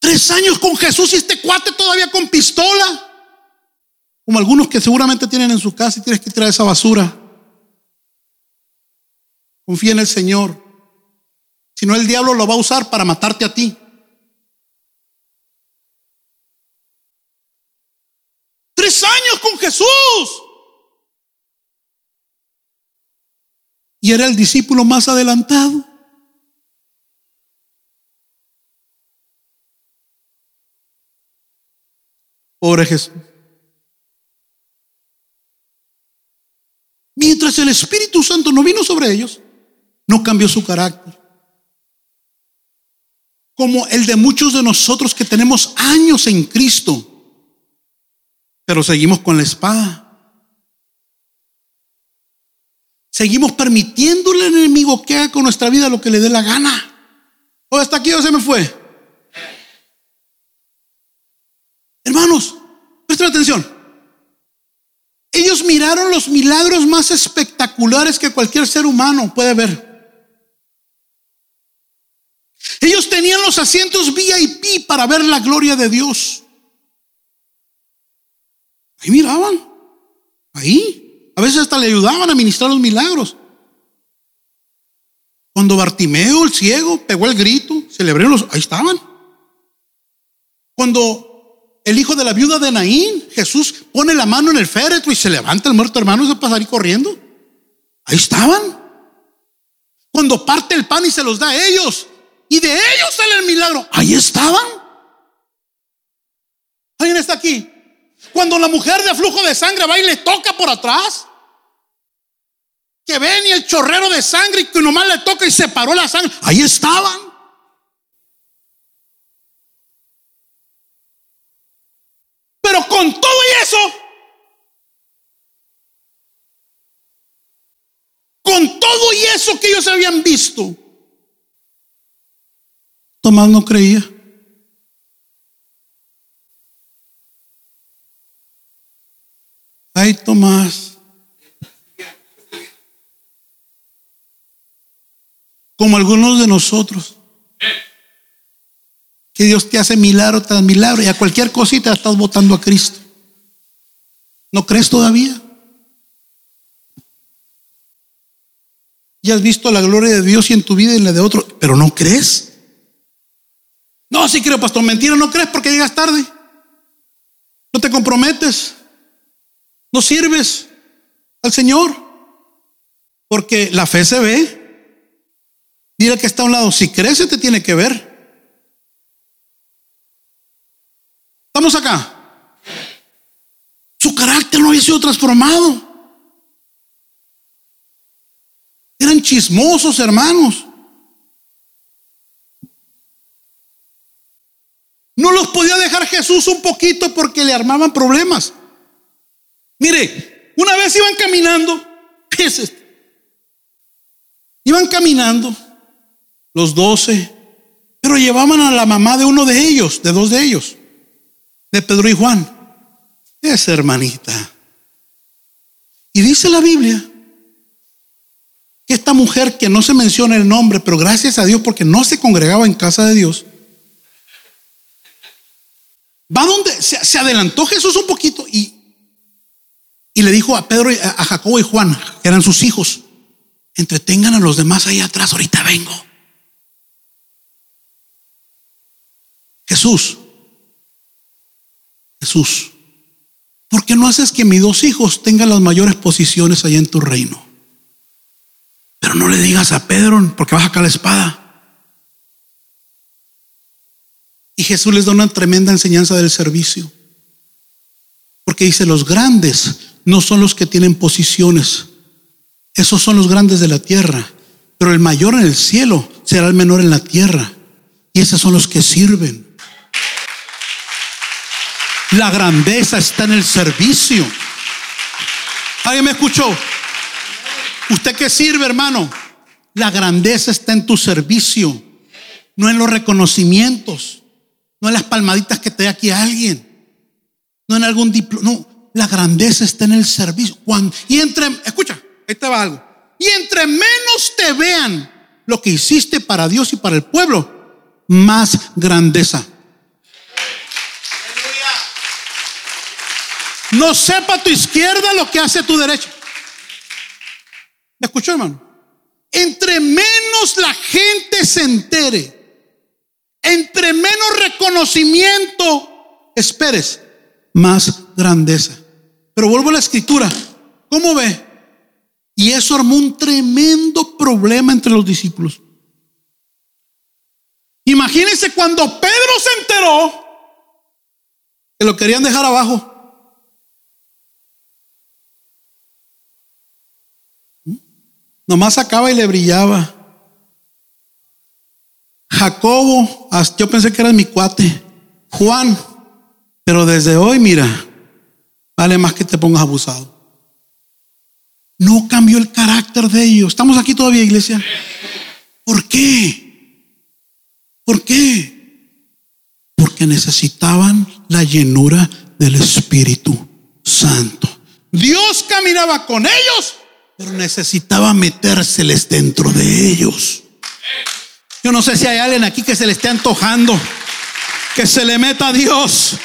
Tres años con Jesús y este cuate todavía con pistola. Como algunos que seguramente tienen en su casa y tienes que tirar esa basura. Confía en el Señor. Si no, el diablo lo va a usar para matarte a ti. Tres años con Jesús. Y era el discípulo más adelantado. Pobre Jesús. Mientras el Espíritu Santo no vino sobre ellos, no cambió su carácter. Como el de muchos de nosotros que tenemos años en Cristo, pero seguimos con la espada. Seguimos permitiéndole al enemigo que haga con nuestra vida lo que le dé la gana. O hasta aquí o se me fue. Hermanos, presten atención. Ellos miraron los milagros más espectaculares que cualquier ser humano puede ver. Ellos tenían los asientos VIP para ver la gloria de Dios. Ahí miraban. Ahí. A veces hasta le ayudaban a ministrar los milagros. Cuando Bartimeo, el ciego, pegó el grito, celebró los... Ahí estaban. Cuando el hijo de la viuda de Naín, Jesús pone la mano en el féretro y se levanta el muerto hermano se pasa ahí corriendo. Ahí estaban. Cuando parte el pan y se los da a ellos. Y de ellos sale el milagro. Ahí estaban. ¿Alguien está aquí? Cuando la mujer de flujo de sangre va y le toca por atrás. Que ven y el chorrero de sangre y que nomás le toca y se paró la sangre. Ahí estaban. Pero con todo y eso, con todo y eso que ellos habían visto, Tomás no creía. Ay, Tomás. Como algunos de nosotros que Dios te hace milagro tras milagro y a cualquier cosita estás votando a Cristo. ¿No crees todavía? Ya has visto la gloria de Dios y en tu vida y en la de otro, pero no crees. No, sí creo, pastor. Mentira, no crees porque llegas tarde. No te comprometes. No sirves al Señor. Porque la fe se ve. Dile que está a un lado, si crece te tiene que ver. Estamos acá. Su carácter no había sido transformado. Eran chismosos, hermanos. No los podía dejar Jesús un poquito porque le armaban problemas. Mire, una vez iban caminando, Iban caminando los doce, pero llevaban a la mamá de uno de ellos, de dos de ellos, de Pedro y Juan. Esa hermanita. Y dice la Biblia que esta mujer que no se menciona el nombre, pero gracias a Dios porque no se congregaba en casa de Dios, va donde se, adelantó Jesús un poquito y, y le dijo a Pedro, a Jacobo y Juan, que eran sus hijos, entretengan a los demás ahí atrás, ahorita vengo. Jesús, Jesús, ¿por qué no haces que mis dos hijos tengan las mayores posiciones allá en tu reino? Pero no le digas a Pedro porque vas a sacar la espada. Y Jesús les da una tremenda enseñanza del servicio. Porque dice, los grandes no son los que tienen posiciones. Esos son los grandes de la tierra. Pero el mayor en el cielo será el menor en la tierra. Y esos son los que sirven. La grandeza está en el servicio. ¿Alguien me escuchó? ¿Usted qué sirve, hermano? La grandeza está en tu servicio, no en los reconocimientos. No en las palmaditas que te da aquí alguien. No en algún diploma. No, la grandeza está en el servicio. Cuando, y entre, escucha, ahí te va algo. Y entre menos te vean lo que hiciste para Dios y para el pueblo, más grandeza. No sepa tu izquierda lo que hace tu derecha. ¿Me escuchó, hermano? Entre menos la gente se entere entre menos reconocimiento esperes, más grandeza. Pero vuelvo a la escritura. ¿Cómo ve? Y eso armó un tremendo problema entre los discípulos. Imagínense cuando Pedro se enteró que lo querían dejar abajo. ¿Mm? Nomás sacaba y le brillaba. Jacobo, yo pensé que era mi cuate. Juan, pero desde hoy, mira, vale más que te pongas abusado. No cambió el carácter de ellos. ¿Estamos aquí todavía, iglesia? ¿Por qué? ¿Por qué? Porque necesitaban la llenura del Espíritu Santo. Dios caminaba con ellos, pero necesitaba metérseles dentro de ellos. Yo no sé si hay alguien aquí que se le esté antojando, que se le meta a Dios.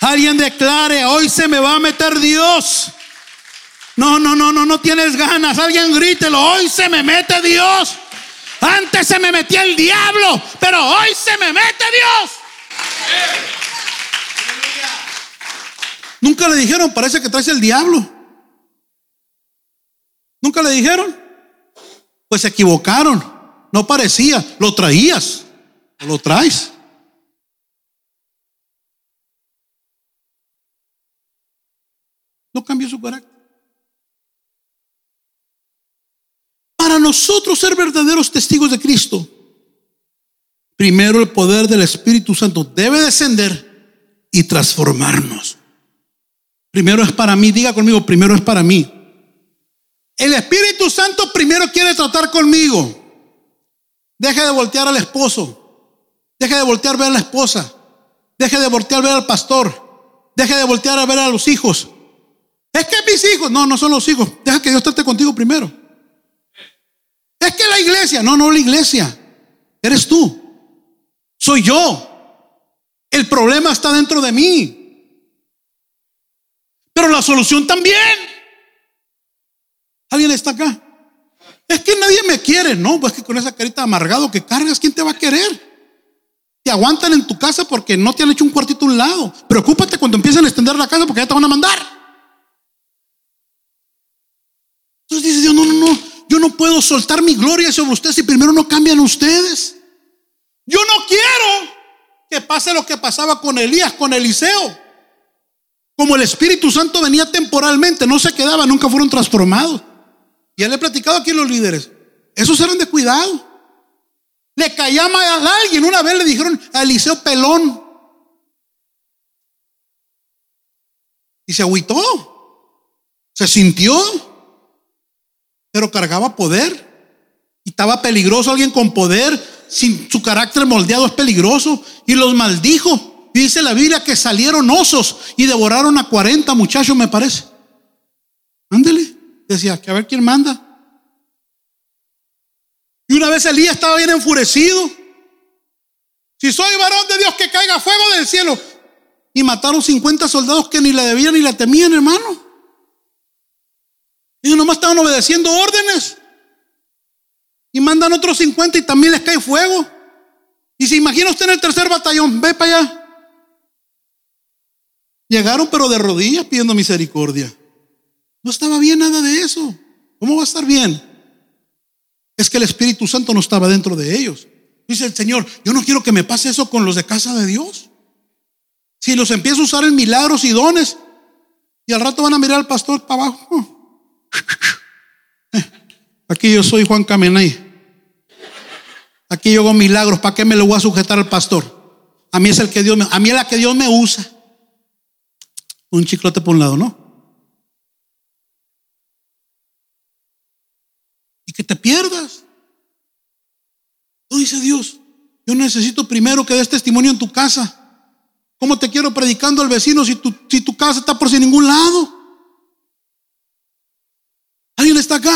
Alguien declare, hoy se me va a meter Dios. No, no, no, no, no tienes ganas. Alguien grítelo, hoy se me mete Dios. Antes se me metía el diablo, pero hoy se me mete Dios. Nunca le dijeron, parece que traes el diablo. Nunca le dijeron. Pues se equivocaron. No parecía, lo traías, lo traes. No cambió su carácter. Para nosotros ser verdaderos testigos de Cristo, primero el poder del Espíritu Santo debe descender y transformarnos. Primero es para mí, diga conmigo, primero es para mí. El Espíritu Santo primero quiere tratar conmigo. Deje de voltear al esposo. Deje de voltear a ver a la esposa. Deje de voltear a ver al pastor. Deje de voltear a ver a los hijos. Es que mis hijos, no, no son los hijos. Deja que Dios trate contigo primero. Es que la iglesia, no, no la iglesia. Eres tú. Soy yo. El problema está dentro de mí. Pero la solución también. ¿Alguien está acá? Es que nadie me quiere, ¿no? Pues que con esa carita amargado que cargas, ¿quién te va a querer? te aguantan en tu casa porque no te han hecho un cuartito a un lado. Preocúpate cuando empiecen a extender la casa porque ya te van a mandar. Entonces dice Dios, no, no, no, yo no puedo soltar mi gloria sobre ustedes si primero no cambian ustedes. Yo no quiero que pase lo que pasaba con Elías, con Eliseo. Como el Espíritu Santo venía temporalmente, no se quedaba, nunca fueron transformados. Ya le he platicado aquí a los líderes. Esos eran de cuidado. Le caía mal a alguien. Una vez le dijeron a Eliseo pelón. Y se agüitó. Se sintió. Pero cargaba poder. Y estaba peligroso alguien con poder sin su carácter moldeado es peligroso. Y los maldijo. dice la Biblia que salieron osos y devoraron a 40 muchachos, me parece. Ándele. Decía, que a ver quién manda. Y una vez Elías estaba bien enfurecido. Si soy varón de Dios, que caiga fuego del cielo. Y mataron 50 soldados que ni la debían ni la temían, hermano. Ellos nomás estaban obedeciendo órdenes. Y mandan otros 50 y también les cae fuego. Y se imagina usted en el tercer batallón, ve para allá. Llegaron pero de rodillas pidiendo misericordia. No estaba bien nada de eso. ¿Cómo va a estar bien? Es que el Espíritu Santo no estaba dentro de ellos. Dice el Señor, yo no quiero que me pase eso con los de casa de Dios. Si los empiezo a usar en milagros y dones, y al rato van a mirar al pastor para abajo. Aquí yo soy Juan Camenay. Aquí yo hago milagros. ¿Para qué me lo voy a sujetar al pastor? A mí es el que Dios me, a mí es la que Dios me usa. Un chiclote por un lado, ¿no? Que te pierdas. No dice Dios, yo necesito primero que des testimonio en tu casa. ¿Cómo te quiero predicando al vecino si tu, si tu casa está por sin ningún lado? ¿Alguien está acá?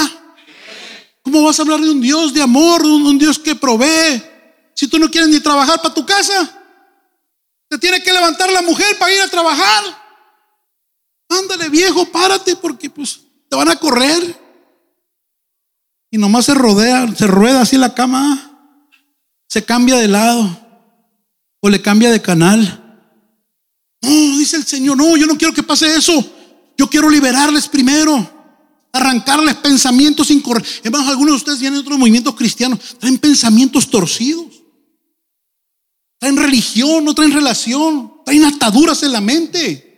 ¿Cómo vas a hablar de un Dios de amor, de un Dios que provee? Si tú no quieres ni trabajar para tu casa, te tiene que levantar la mujer para ir a trabajar. Ándale, viejo, párate porque pues te van a correr. Y nomás se rodea, se rueda así la cama, se cambia de lado o le cambia de canal. No, dice el Señor, no, yo no quiero que pase eso. Yo quiero liberarles primero arrancarles pensamientos incorrectos. Hermanos, algunos de ustedes tienen otros movimientos cristianos, traen pensamientos torcidos, traen religión, no traen relación, traen ataduras en la mente.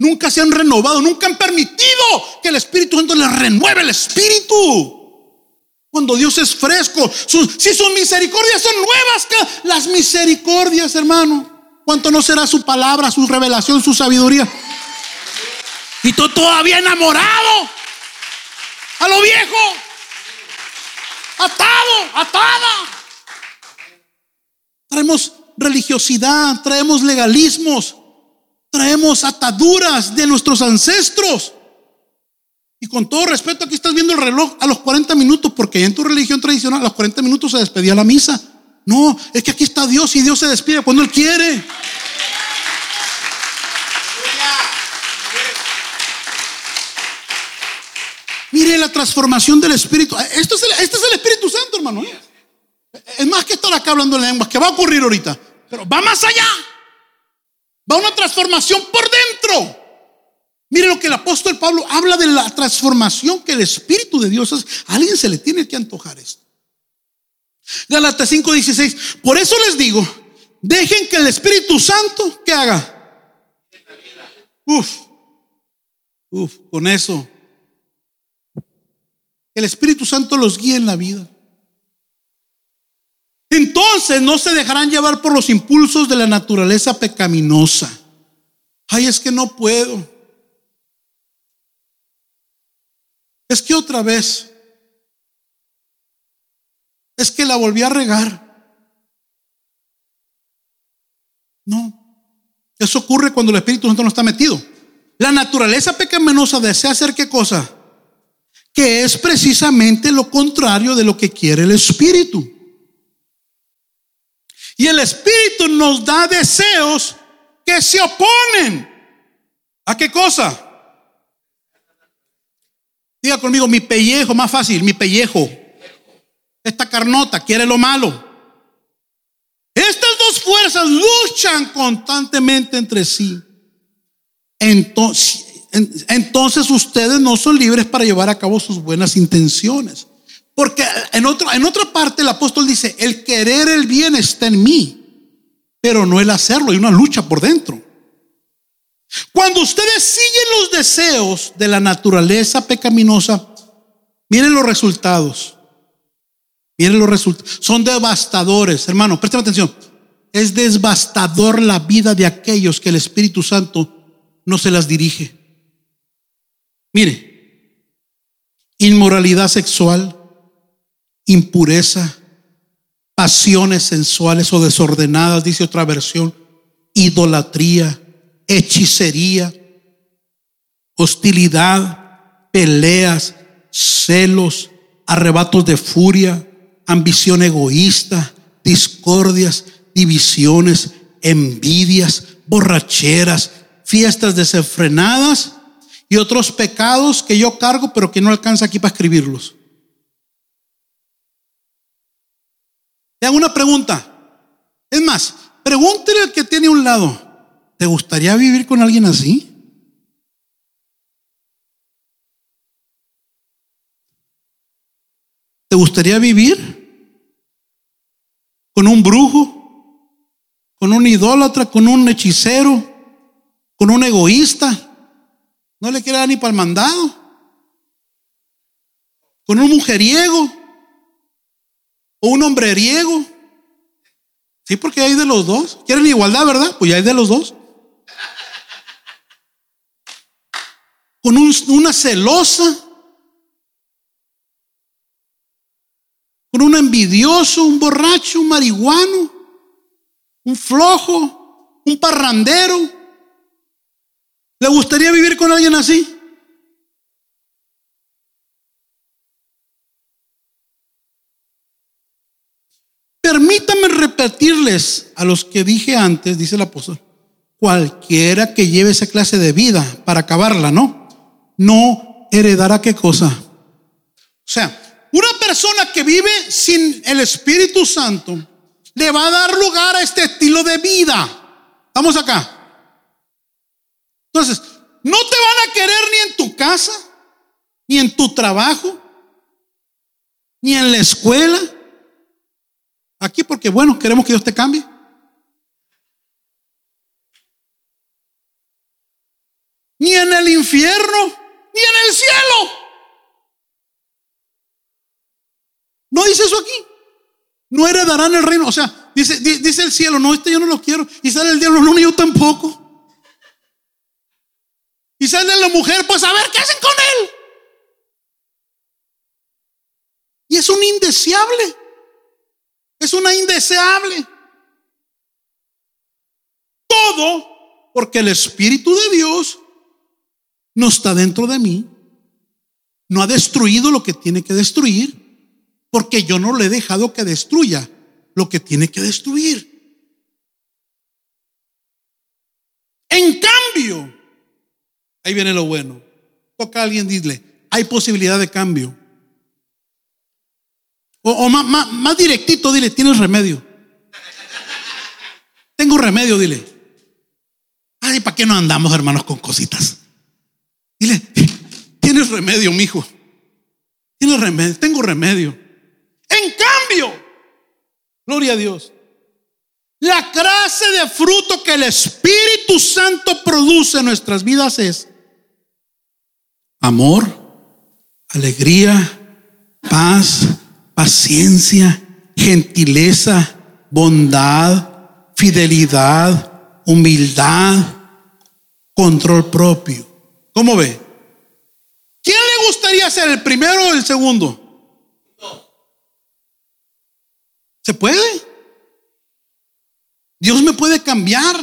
Nunca se han renovado, nunca han permitido que el Espíritu Santo les renueve el espíritu. Cuando Dios es fresco, si sus misericordias son nuevas, las misericordias, hermano, ¿cuánto no será su palabra, su revelación, su sabiduría? Y tú todavía enamorado a lo viejo, atado, atada. Traemos religiosidad, traemos legalismos, traemos ataduras de nuestros ancestros. Y con todo respeto, aquí estás viendo el reloj a los 40 minutos, porque en tu religión tradicional a los 40 minutos se despedía la misa. No, es que aquí está Dios y Dios se despide cuando Él quiere. Mire la transformación del Espíritu. Esto es el, este es el Espíritu Santo, hermano. ¿eh? Es más que estar acá hablando en lenguas, que va a ocurrir ahorita. Pero va más allá. Va una transformación por dentro. Mire lo que el apóstol Pablo habla de la transformación que el Espíritu de Dios. A alguien se le tiene que antojar esto. Galatas 5:16. Por eso les digo, dejen que el Espíritu Santo, ¿qué haga? Uf, uf, con eso el Espíritu Santo los guía en la vida. Entonces no se dejarán llevar por los impulsos de la naturaleza pecaminosa. Ay, es que no puedo. Es que otra vez. Es que la volví a regar. No. Eso ocurre cuando el Espíritu Santo no está metido. La naturaleza pecaminosa desea hacer qué cosa? que es precisamente lo contrario de lo que quiere el Espíritu. Y el Espíritu nos da deseos que se oponen. ¿A qué cosa? Diga conmigo, mi pellejo, más fácil, mi pellejo. Esta carnota quiere lo malo. Estas dos fuerzas luchan constantemente entre sí. Entonces, entonces ustedes no son libres para llevar a cabo sus buenas intenciones. Porque en, otro, en otra parte el apóstol dice, el querer el bien está en mí, pero no el hacerlo, hay una lucha por dentro. Cuando ustedes siguen los deseos de la naturaleza pecaminosa, miren los resultados. Miren los resultados. Son devastadores, hermano, presten atención. Es devastador la vida de aquellos que el Espíritu Santo no se las dirige. Mire, inmoralidad sexual, impureza, pasiones sensuales o desordenadas, dice otra versión, idolatría, hechicería, hostilidad, peleas, celos, arrebatos de furia, ambición egoísta, discordias, divisiones, envidias, borracheras, fiestas desenfrenadas y otros pecados que yo cargo pero que no alcanza aquí para escribirlos. Le hago una pregunta. Es más, pregúntele al que tiene un lado, ¿te gustaría vivir con alguien así? ¿Te gustaría vivir con un brujo, con un idólatra, con un hechicero, con un egoísta? No le quiere dar ni para el mandado. Con un mujeriego o un hombreriego. Sí, porque hay de los dos. Quieren igualdad, ¿verdad? Pues ya hay de los dos. Con una celosa con un envidioso, un borracho, un marihuano, un flojo, un parrandero. ¿Le gustaría vivir con alguien así? Permítame repetirles a los que dije antes, dice el apóstol, cualquiera que lleve esa clase de vida para acabarla, ¿no? No heredará qué cosa. O sea, una persona que vive sin el Espíritu Santo le va a dar lugar a este estilo de vida. Estamos acá. Entonces, no te van a querer ni en tu casa, ni en tu trabajo, ni en la escuela. Aquí porque, bueno, queremos que Dios te cambie. Ni en el infierno, ni en el cielo. No dice eso aquí. No heredarán el reino. O sea, dice, dice el cielo, no, este yo no lo quiero. Y sale el diablo, no, yo tampoco. Y sale la mujer, pues a ver qué hacen con él. Y es un indeseable. Es una indeseable. Todo porque el Espíritu de Dios no está dentro de mí. No ha destruido lo que tiene que destruir porque yo no le he dejado que destruya lo que tiene que destruir. En cambio, ahí viene lo bueno. Toca a alguien, dile, hay posibilidad de cambio. O, más, más directito, dile, tienes remedio. Tengo remedio, dile. Ay, ¿para qué no andamos, hermanos, con cositas? Tienes remedio, mijo. Tienes remedio, tengo remedio. En cambio, gloria a Dios, la clase de fruto que el Espíritu Santo produce en nuestras vidas es amor, alegría, paz, paciencia, gentileza, bondad, fidelidad, humildad, control propio. ¿Cómo ve? ¿Quién le gustaría ser el primero o el segundo? ¿Se puede? Dios me puede cambiar.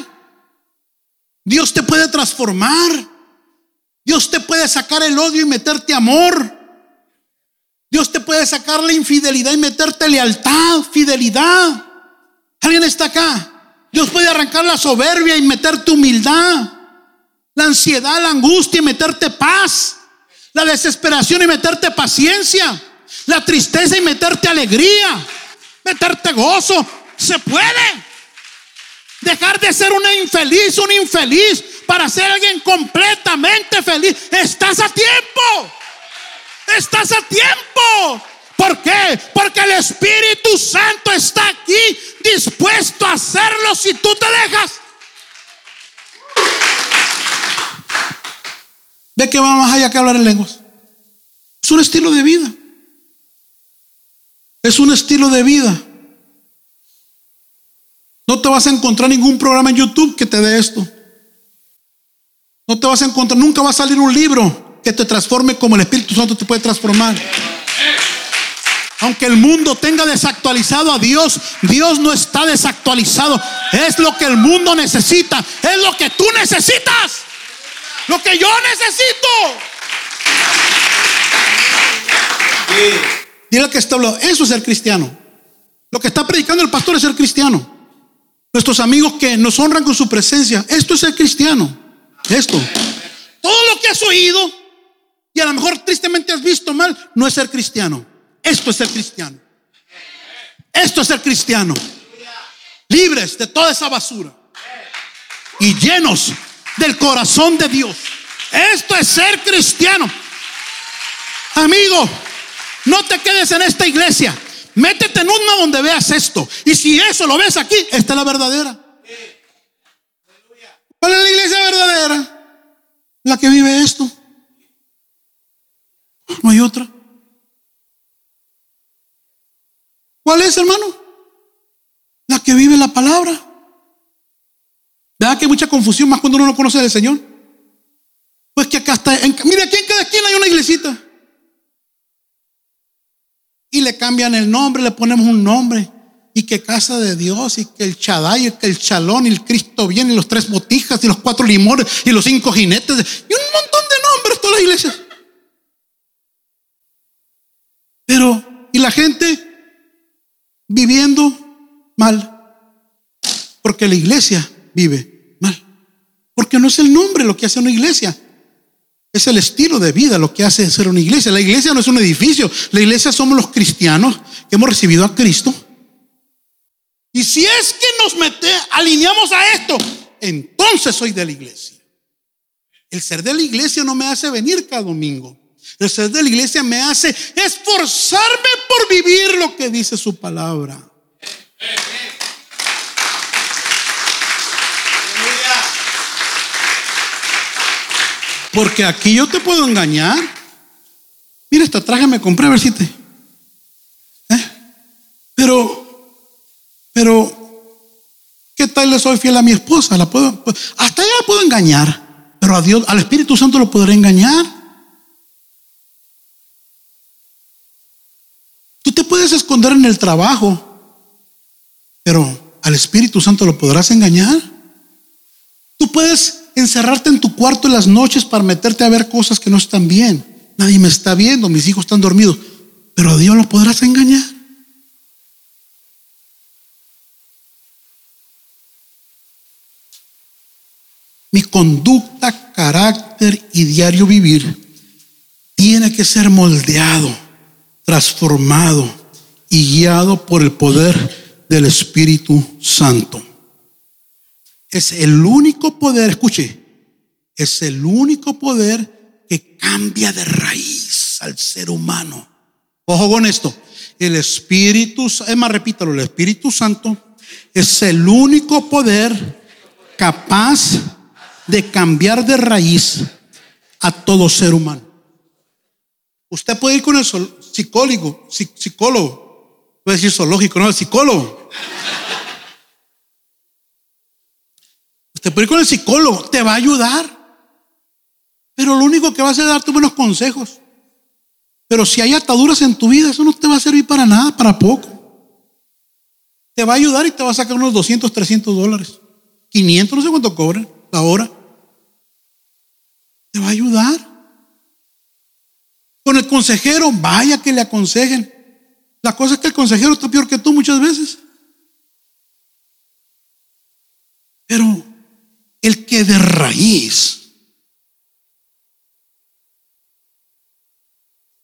Dios te puede transformar. Dios te puede sacar el odio y meterte amor. Dios te puede sacar la infidelidad y meterte lealtad, fidelidad. ¿Alguien está acá? Dios puede arrancar la soberbia y meterte humildad. La ansiedad, la angustia y meterte paz. La desesperación y meterte paciencia. La tristeza y meterte alegría meterte gozo. Se puede. Dejar de ser una infeliz, un infeliz, para ser alguien completamente feliz. Estás a tiempo. Estás a tiempo. ¿Por qué? Porque el Espíritu Santo está aquí dispuesto a hacerlo si tú te dejas. Ve que va más allá que hablar en lenguas. Es un estilo de vida. Es un estilo de vida. No te vas a encontrar ningún programa en YouTube que te dé esto. No te vas a encontrar, nunca va a salir un libro que te transforme como el Espíritu Santo te puede transformar. Aunque el mundo tenga desactualizado a Dios, Dios no está desactualizado. Es lo que el mundo necesita. Es lo que tú necesitas. Lo que yo necesito. Dile que está hablando. Eso es ser cristiano. Lo que está predicando el pastor es ser cristiano. Nuestros amigos que nos honran con su presencia. Esto es ser cristiano. Esto. Todo lo que has oído y a lo mejor tristemente has visto mal, no es ser cristiano. Esto es ser cristiano. Esto es ser cristiano. Libres de toda esa basura. Y llenos del corazón de Dios. Esto es ser cristiano. Amigo, no te quedes en esta iglesia. Métete en una donde veas esto. Y si eso lo ves aquí, esta es la verdadera. ¿Cuál es la iglesia verdadera? La que vive esto. No hay otra. ¿Cuál es, hermano? La que vive la palabra. ¿Verdad que hay mucha confusión más cuando uno no conoce del Señor? Pues que acá está, mire aquí en cada esquina hay una iglesita. Y le cambian el nombre, le ponemos un nombre. Y que casa de Dios, y que el Chaday, y que el Chalón, y el Cristo viene, y los tres botijas, y los cuatro limones, y los cinco jinetes, y un montón de nombres todas las iglesias. Pero, ¿y la gente viviendo mal. Porque la iglesia vive mal. Porque no es el nombre lo que hace una iglesia. Es el estilo de vida lo que hace ser una iglesia. La iglesia no es un edificio. La iglesia somos los cristianos que hemos recibido a Cristo. Y si es que nos mete, alineamos a esto, entonces soy de la iglesia. El ser de la iglesia no me hace venir cada domingo. El ser de la iglesia me hace esforzarme por vivir lo que dice su palabra. Porque aquí yo te puedo engañar. Mira, esta traje me compré, a ver si te. ¿eh? Pero, pero, ¿qué tal le soy fiel a mi esposa? La puedo, hasta ella la puedo engañar. Pero a Dios, al Espíritu Santo lo podré engañar. puedes esconder en el trabajo, pero al Espíritu Santo lo podrás engañar. Tú puedes encerrarte en tu cuarto en las noches para meterte a ver cosas que no están bien. Nadie me está viendo, mis hijos están dormidos, pero a Dios lo podrás engañar. Mi conducta, carácter y diario vivir tiene que ser moldeado, transformado y guiado por el poder del Espíritu Santo. Es el único poder, escuche, es el único poder que cambia de raíz al ser humano. Ojo con esto, el Espíritu, es más, repítalo, el Espíritu Santo es el único poder capaz de cambiar de raíz a todo ser humano. Usted puede ir con el psicólogo, psicólogo Voy a decir zoológico, no, el psicólogo. Ir con el psicólogo, te va a ayudar. Pero lo único que va a hacer es darte buenos consejos. Pero si hay ataduras en tu vida, eso no te va a servir para nada, para poco. Te va a ayudar y te va a sacar unos 200, 300 dólares. 500, no sé cuánto cobran la hora. Te va a ayudar. Con el consejero, vaya que le aconsejen. La cosa es que el consejero está peor que tú muchas veces. Pero el que de raíz.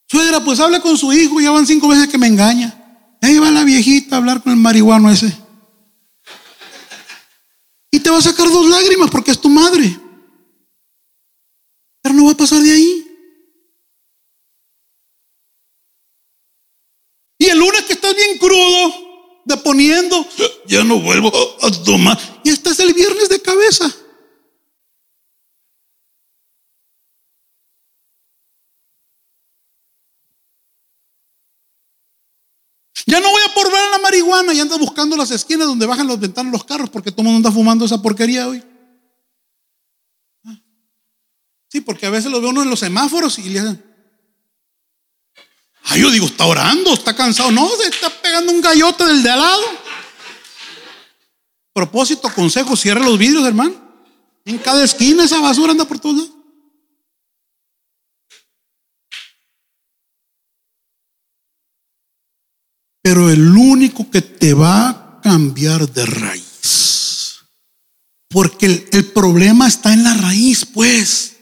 Suegra, pues habla con su hijo, ya van cinco veces que me engaña. Ahí va la viejita a hablar con el marihuano ese. va a sacar dos lágrimas porque es tu madre. Pero no va a pasar de ahí. Y el lunes que estás bien crudo, deponiendo, ya no vuelvo a tomar. Y estás el viernes de cabeza. Ya no voy a por ver la y anda buscando las esquinas donde bajan las ventanas los carros porque todo el mundo anda fumando esa porquería hoy. Sí, porque a veces lo ve uno en los semáforos y le hacen. Ay, yo digo, está orando, está cansado. No, se está pegando un gallote del de al lado. Propósito, consejo, cierra los vidrios, hermano. En cada esquina esa basura anda por todos lados. Pero el único que te va a cambiar de raíz. Porque el, problema está en la raíz, pues.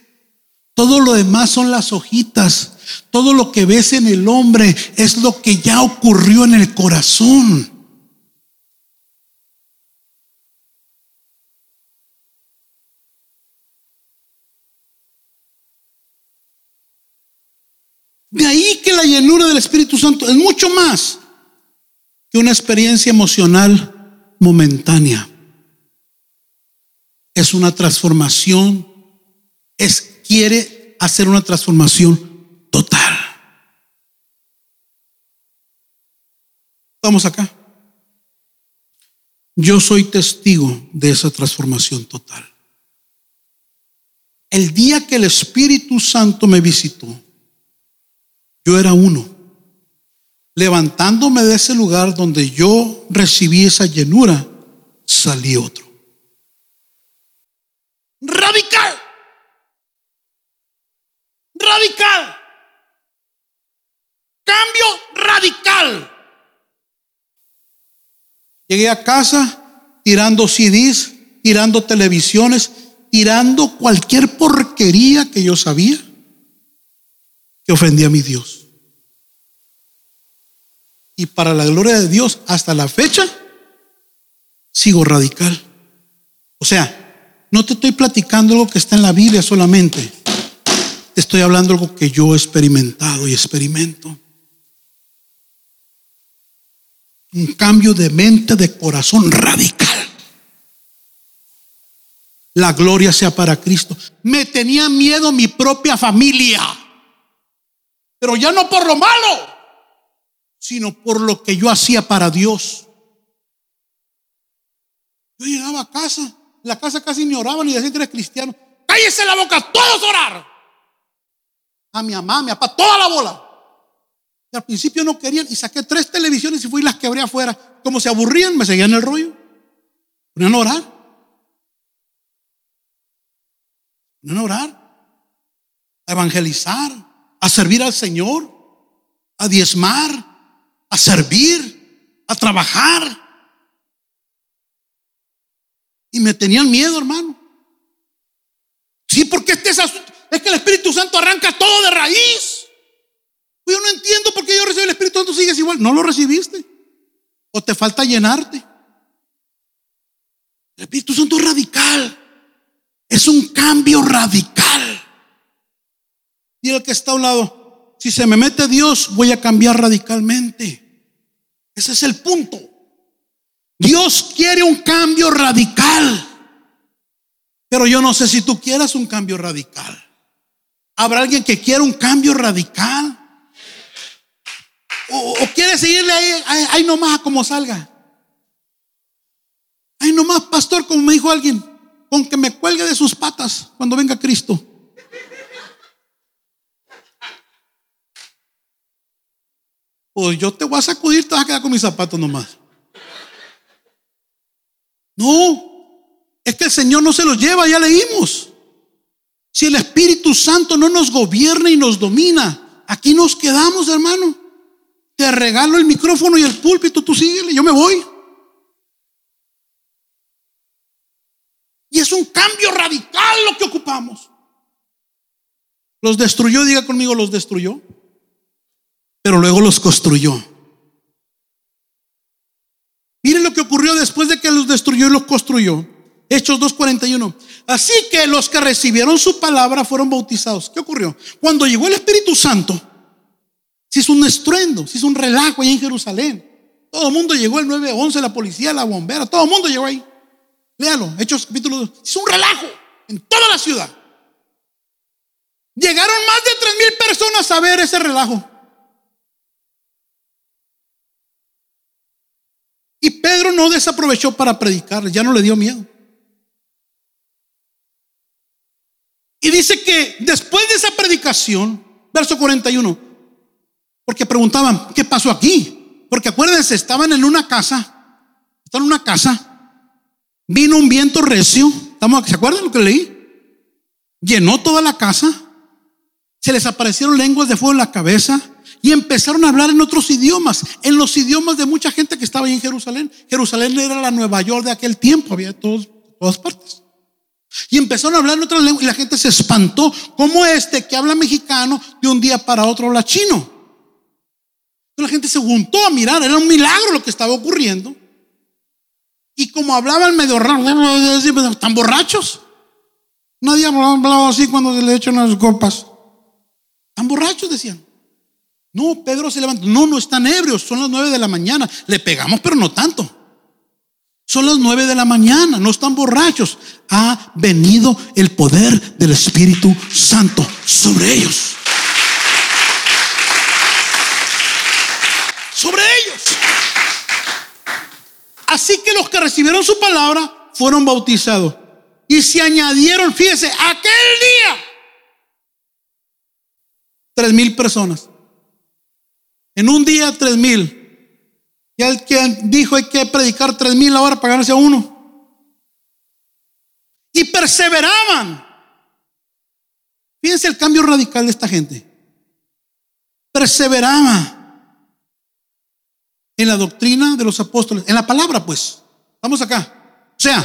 Todo lo demás son las hojitas. Todo lo que ves en el hombre es lo que ya ocurrió en el corazón. De ahí que la llenura del Espíritu Santo es mucho más que una experiencia emocional momentánea. Es una transformación, es quiere hacer una transformación total. Vamos acá. Yo soy testigo de esa transformación total. El día que el Espíritu Santo me visitó, yo era uno levantándome de ese lugar donde yo recibí esa llenura, salí otro. Radical. Radical. Cambio radical. Llegué a casa tirando CDs, tirando televisiones, tirando cualquier porquería que yo sabía que ofendía a mi Dios. Y para la gloria de Dios, hasta la fecha, sigo radical. O sea, no te estoy platicando algo que está en la Biblia solamente. Te estoy hablando algo que yo he experimentado y experimento. Un cambio de mente, de corazón radical. La gloria sea para Cristo. Me tenía miedo mi propia familia. Pero ya no por lo malo sino por lo que yo hacía para Dios. Yo llegaba a casa, la casa casi ni oraba ni decía que eres cristiano. Cállese la boca, todos orar. A mi mamá, a mi papá, toda la bola. Y al principio no querían y saqué tres televisiones y fui y las quebré afuera. Como se aburrían, me seguían el rollo. Ponían a orar. Ponían a orar. A evangelizar. A servir al Señor. A diezmar a servir, a trabajar. Y me tenían miedo, hermano. Sí, porque este es. Es que el Espíritu Santo arranca todo de raíz. Pues yo no entiendo por qué yo recibí el Espíritu Santo, sigues igual. No lo recibiste. O te falta llenarte. El Espíritu Santo es radical. Es un cambio radical. Y el que está a un lado, si se me mete Dios, voy a cambiar radicalmente. Ese es el punto. Dios quiere un cambio radical. Pero yo no sé si tú quieras un cambio radical. ¿Habrá alguien que quiera un cambio radical? ¿O, quiere seguirle ahí, ahí, nomás a como salga? Ahí nomás, pastor, como me dijo alguien, con que me cuelgue de sus patas cuando venga Cristo. Pues yo te voy a sacudir, te vas a quedar con mis zapatos nomás. No, es que el Señor no se los lleva, ya leímos. Si el Espíritu Santo no nos gobierna y nos domina, aquí nos quedamos, hermano. Te regalo el micrófono y el púlpito, tú síguele, yo me voy. Y es un cambio radical lo que ocupamos. Los destruyó, diga conmigo, los destruyó pero luego los construyó. Miren lo que ocurrió después de que los destruyó y los construyó. Hechos 2.41. Así que los que recibieron su palabra fueron bautizados. ¿Qué ocurrió? Cuando llegó el Espíritu Santo, se hizo un estruendo, se hizo un relajo ahí en Jerusalén. Todo el mundo llegó el 911, la policía, la bombera, todo el mundo llegó ahí. Léalo, Hechos capítulo 2. Se hizo un relajo en toda la ciudad. Llegaron más de tres mil personas a ver ese relajo. Y Pedro no desaprovechó para predicar, ya no le dio miedo. Y dice que después de esa predicación, verso 41, porque preguntaban, ¿qué pasó aquí? Porque acuérdense, estaban en una casa, estaban en una casa, vino un viento recio, ¿se acuerdan lo que leí? Llenó toda la casa, se les aparecieron lenguas de fuego en la cabeza y empezaron a hablar en otros idiomas, en los idiomas de mucha gente que estaba ahí en Jerusalén. Jerusalén era la Nueva York de aquel tiempo, había todos, todas partes. Y empezaron a hablar en otras lenguas y la gente se espantó. ¿Cómo este que habla mexicano de un día para otro habla chino? La gente se juntó a mirar, era un milagro lo que estaba ocurriendo. Y como hablaban medio raro, están borrachos. Nadie hablaba así cuando se le echan las copas. Están borrachos, decían. No, Pedro se levantó. No, no están ebrios. Son las nueve de la mañana. Le pegamos, pero no tanto. Son las nueve de la mañana, no están borrachos. Ha venido el poder del Espíritu Santo sobre ellos. Sobre ellos. Así que los que recibieron su palabra fueron bautizados. Y se añadieron, fíjese, aquel día, tres mil personas. En un día, tres mil. Y el que dijo hay que predicar tres mil ahora para ganarse a uno. Y perseveraban. Fíjense el cambio radical de esta gente. Perseveraba en la doctrina de los apóstoles, en la palabra, pues. Vamos acá. O sea,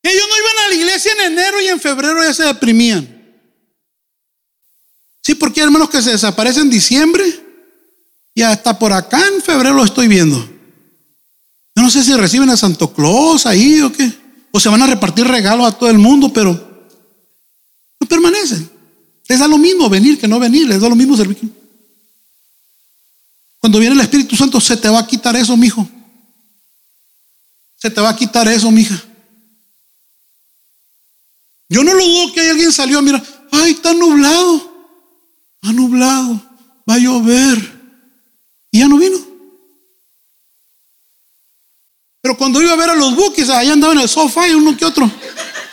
ellos no iban a la iglesia en enero y en febrero ya se deprimían. Sí, porque hay hermanos que se desaparecen en diciembre y hasta por acá en febrero lo estoy viendo. Yo no sé si reciben a Santo Claus ahí o qué. O se van a repartir regalos a todo el mundo, pero no permanecen. Les da lo mismo venir que no venir, les da lo mismo servir. Cuando viene el Espíritu Santo, se te va a quitar eso, mijo. Se te va a quitar eso, mija. Yo no lo dudo que alguien salió, mira, ay, está nublado, está nublado, va a llover. Y ya no vino. Pero cuando iba a ver a los buques, allá andaba en el sofá y uno que otro.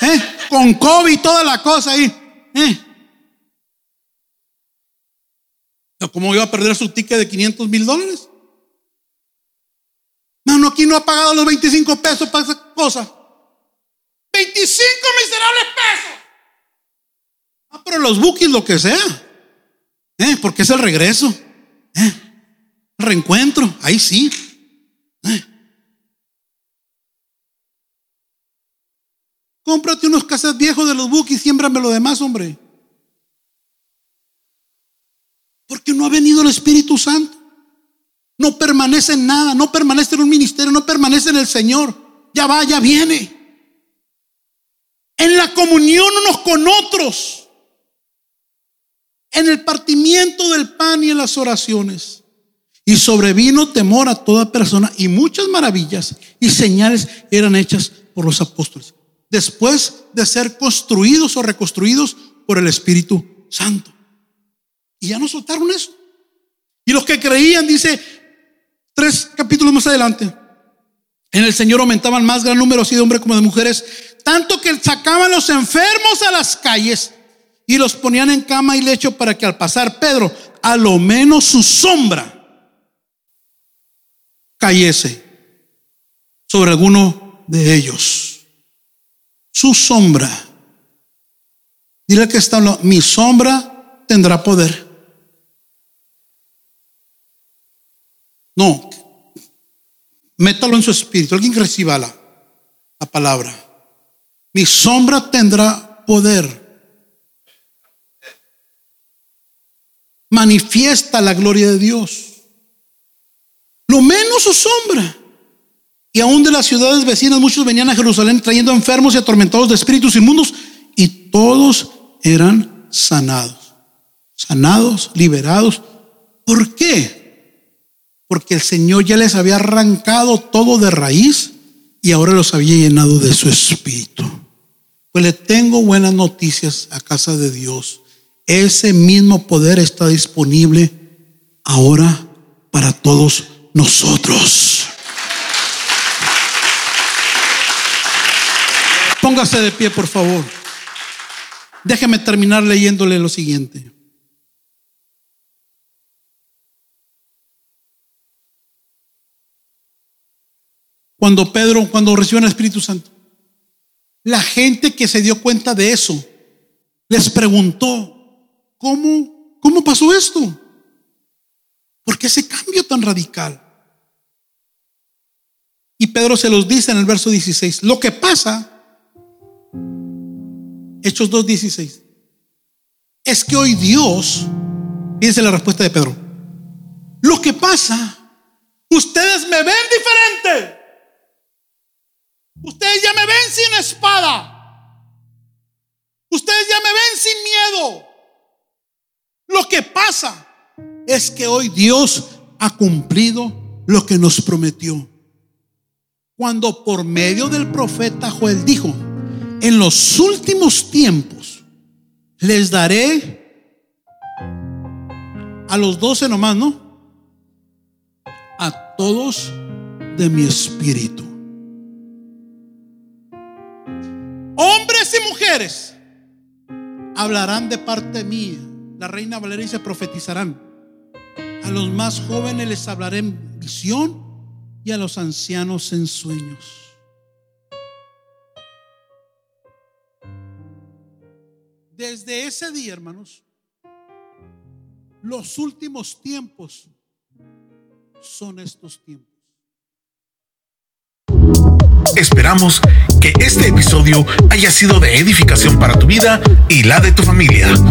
¿eh? Con COVID y toda la cosa ahí. ¿eh? ¿Cómo iba a perder su ticket de 500 mil dólares? No, aquí no ha pagado los 25 pesos para esa cosa. 25 miserables pesos. Ah, pero los buques, lo que sea. ¿eh? Porque es el regreso. ¿eh? Reencuentro, ahí sí. Cómprate unos casas viejos de los buques y siémbrame lo demás, hombre. Porque no ha venido el Espíritu Santo. No permanece en nada, no permanece en un ministerio, no permanece en el Señor. Ya va, ya viene. En la comunión unos con otros. En el partimiento del pan y en las oraciones. Y sobrevino temor a toda persona y muchas maravillas y señales eran hechas por los apóstoles. Después de ser construidos o reconstruidos por el Espíritu Santo. Y ya no soltaron eso. Y los que creían, dice tres capítulos más adelante, en el Señor aumentaban más gran número así de hombres como de mujeres, tanto que sacaban los enfermos a las calles y los ponían en cama y lecho para que al pasar Pedro, a lo menos su sombra, cayese sobre alguno de ellos. Su sombra. Dile que está hablando, mi sombra tendrá poder. No, métalo en su espíritu. Alguien que reciba la, la palabra. Mi sombra tendrá poder. Manifiesta la gloria de Dios lo menos su sombra. Y aún de las ciudades vecinas muchos venían a Jerusalén trayendo enfermos y atormentados de espíritus inmundos y todos eran sanados. Sanados, liberados. ¿Por qué? Porque el Señor ya les había arrancado todo de raíz y ahora los había llenado de su espíritu. Pues le tengo buenas noticias a casa de Dios. Ese mismo poder está disponible ahora para todos nosotros. Póngase de pie, por favor. Déjeme terminar leyéndole lo siguiente. Cuando Pedro, cuando recibió el Espíritu Santo, la gente que se dio cuenta de eso, les preguntó, ¿cómo, cómo pasó esto? ¿Por qué ese cambio tan radical? Y Pedro se los dice en el verso 16. Lo que pasa, Hechos 2.16, es que hoy Dios, fíjense la respuesta de Pedro, lo que pasa, ustedes me ven diferente. Ustedes ya me ven sin espada. Ustedes ya me ven sin miedo. Lo que pasa es que hoy Dios ha cumplido lo que nos prometió. Cuando por medio del profeta Joel dijo, en los últimos tiempos les daré a los doce nomás, ¿no? A todos de mi espíritu. Hombres y mujeres hablarán de parte mía. La reina Valeria se profetizarán. A los más jóvenes les hablaré en visión y a los ancianos en sueños. Desde ese día, hermanos, los últimos tiempos son estos tiempos. Esperamos que este episodio haya sido de edificación para tu vida y la de tu familia.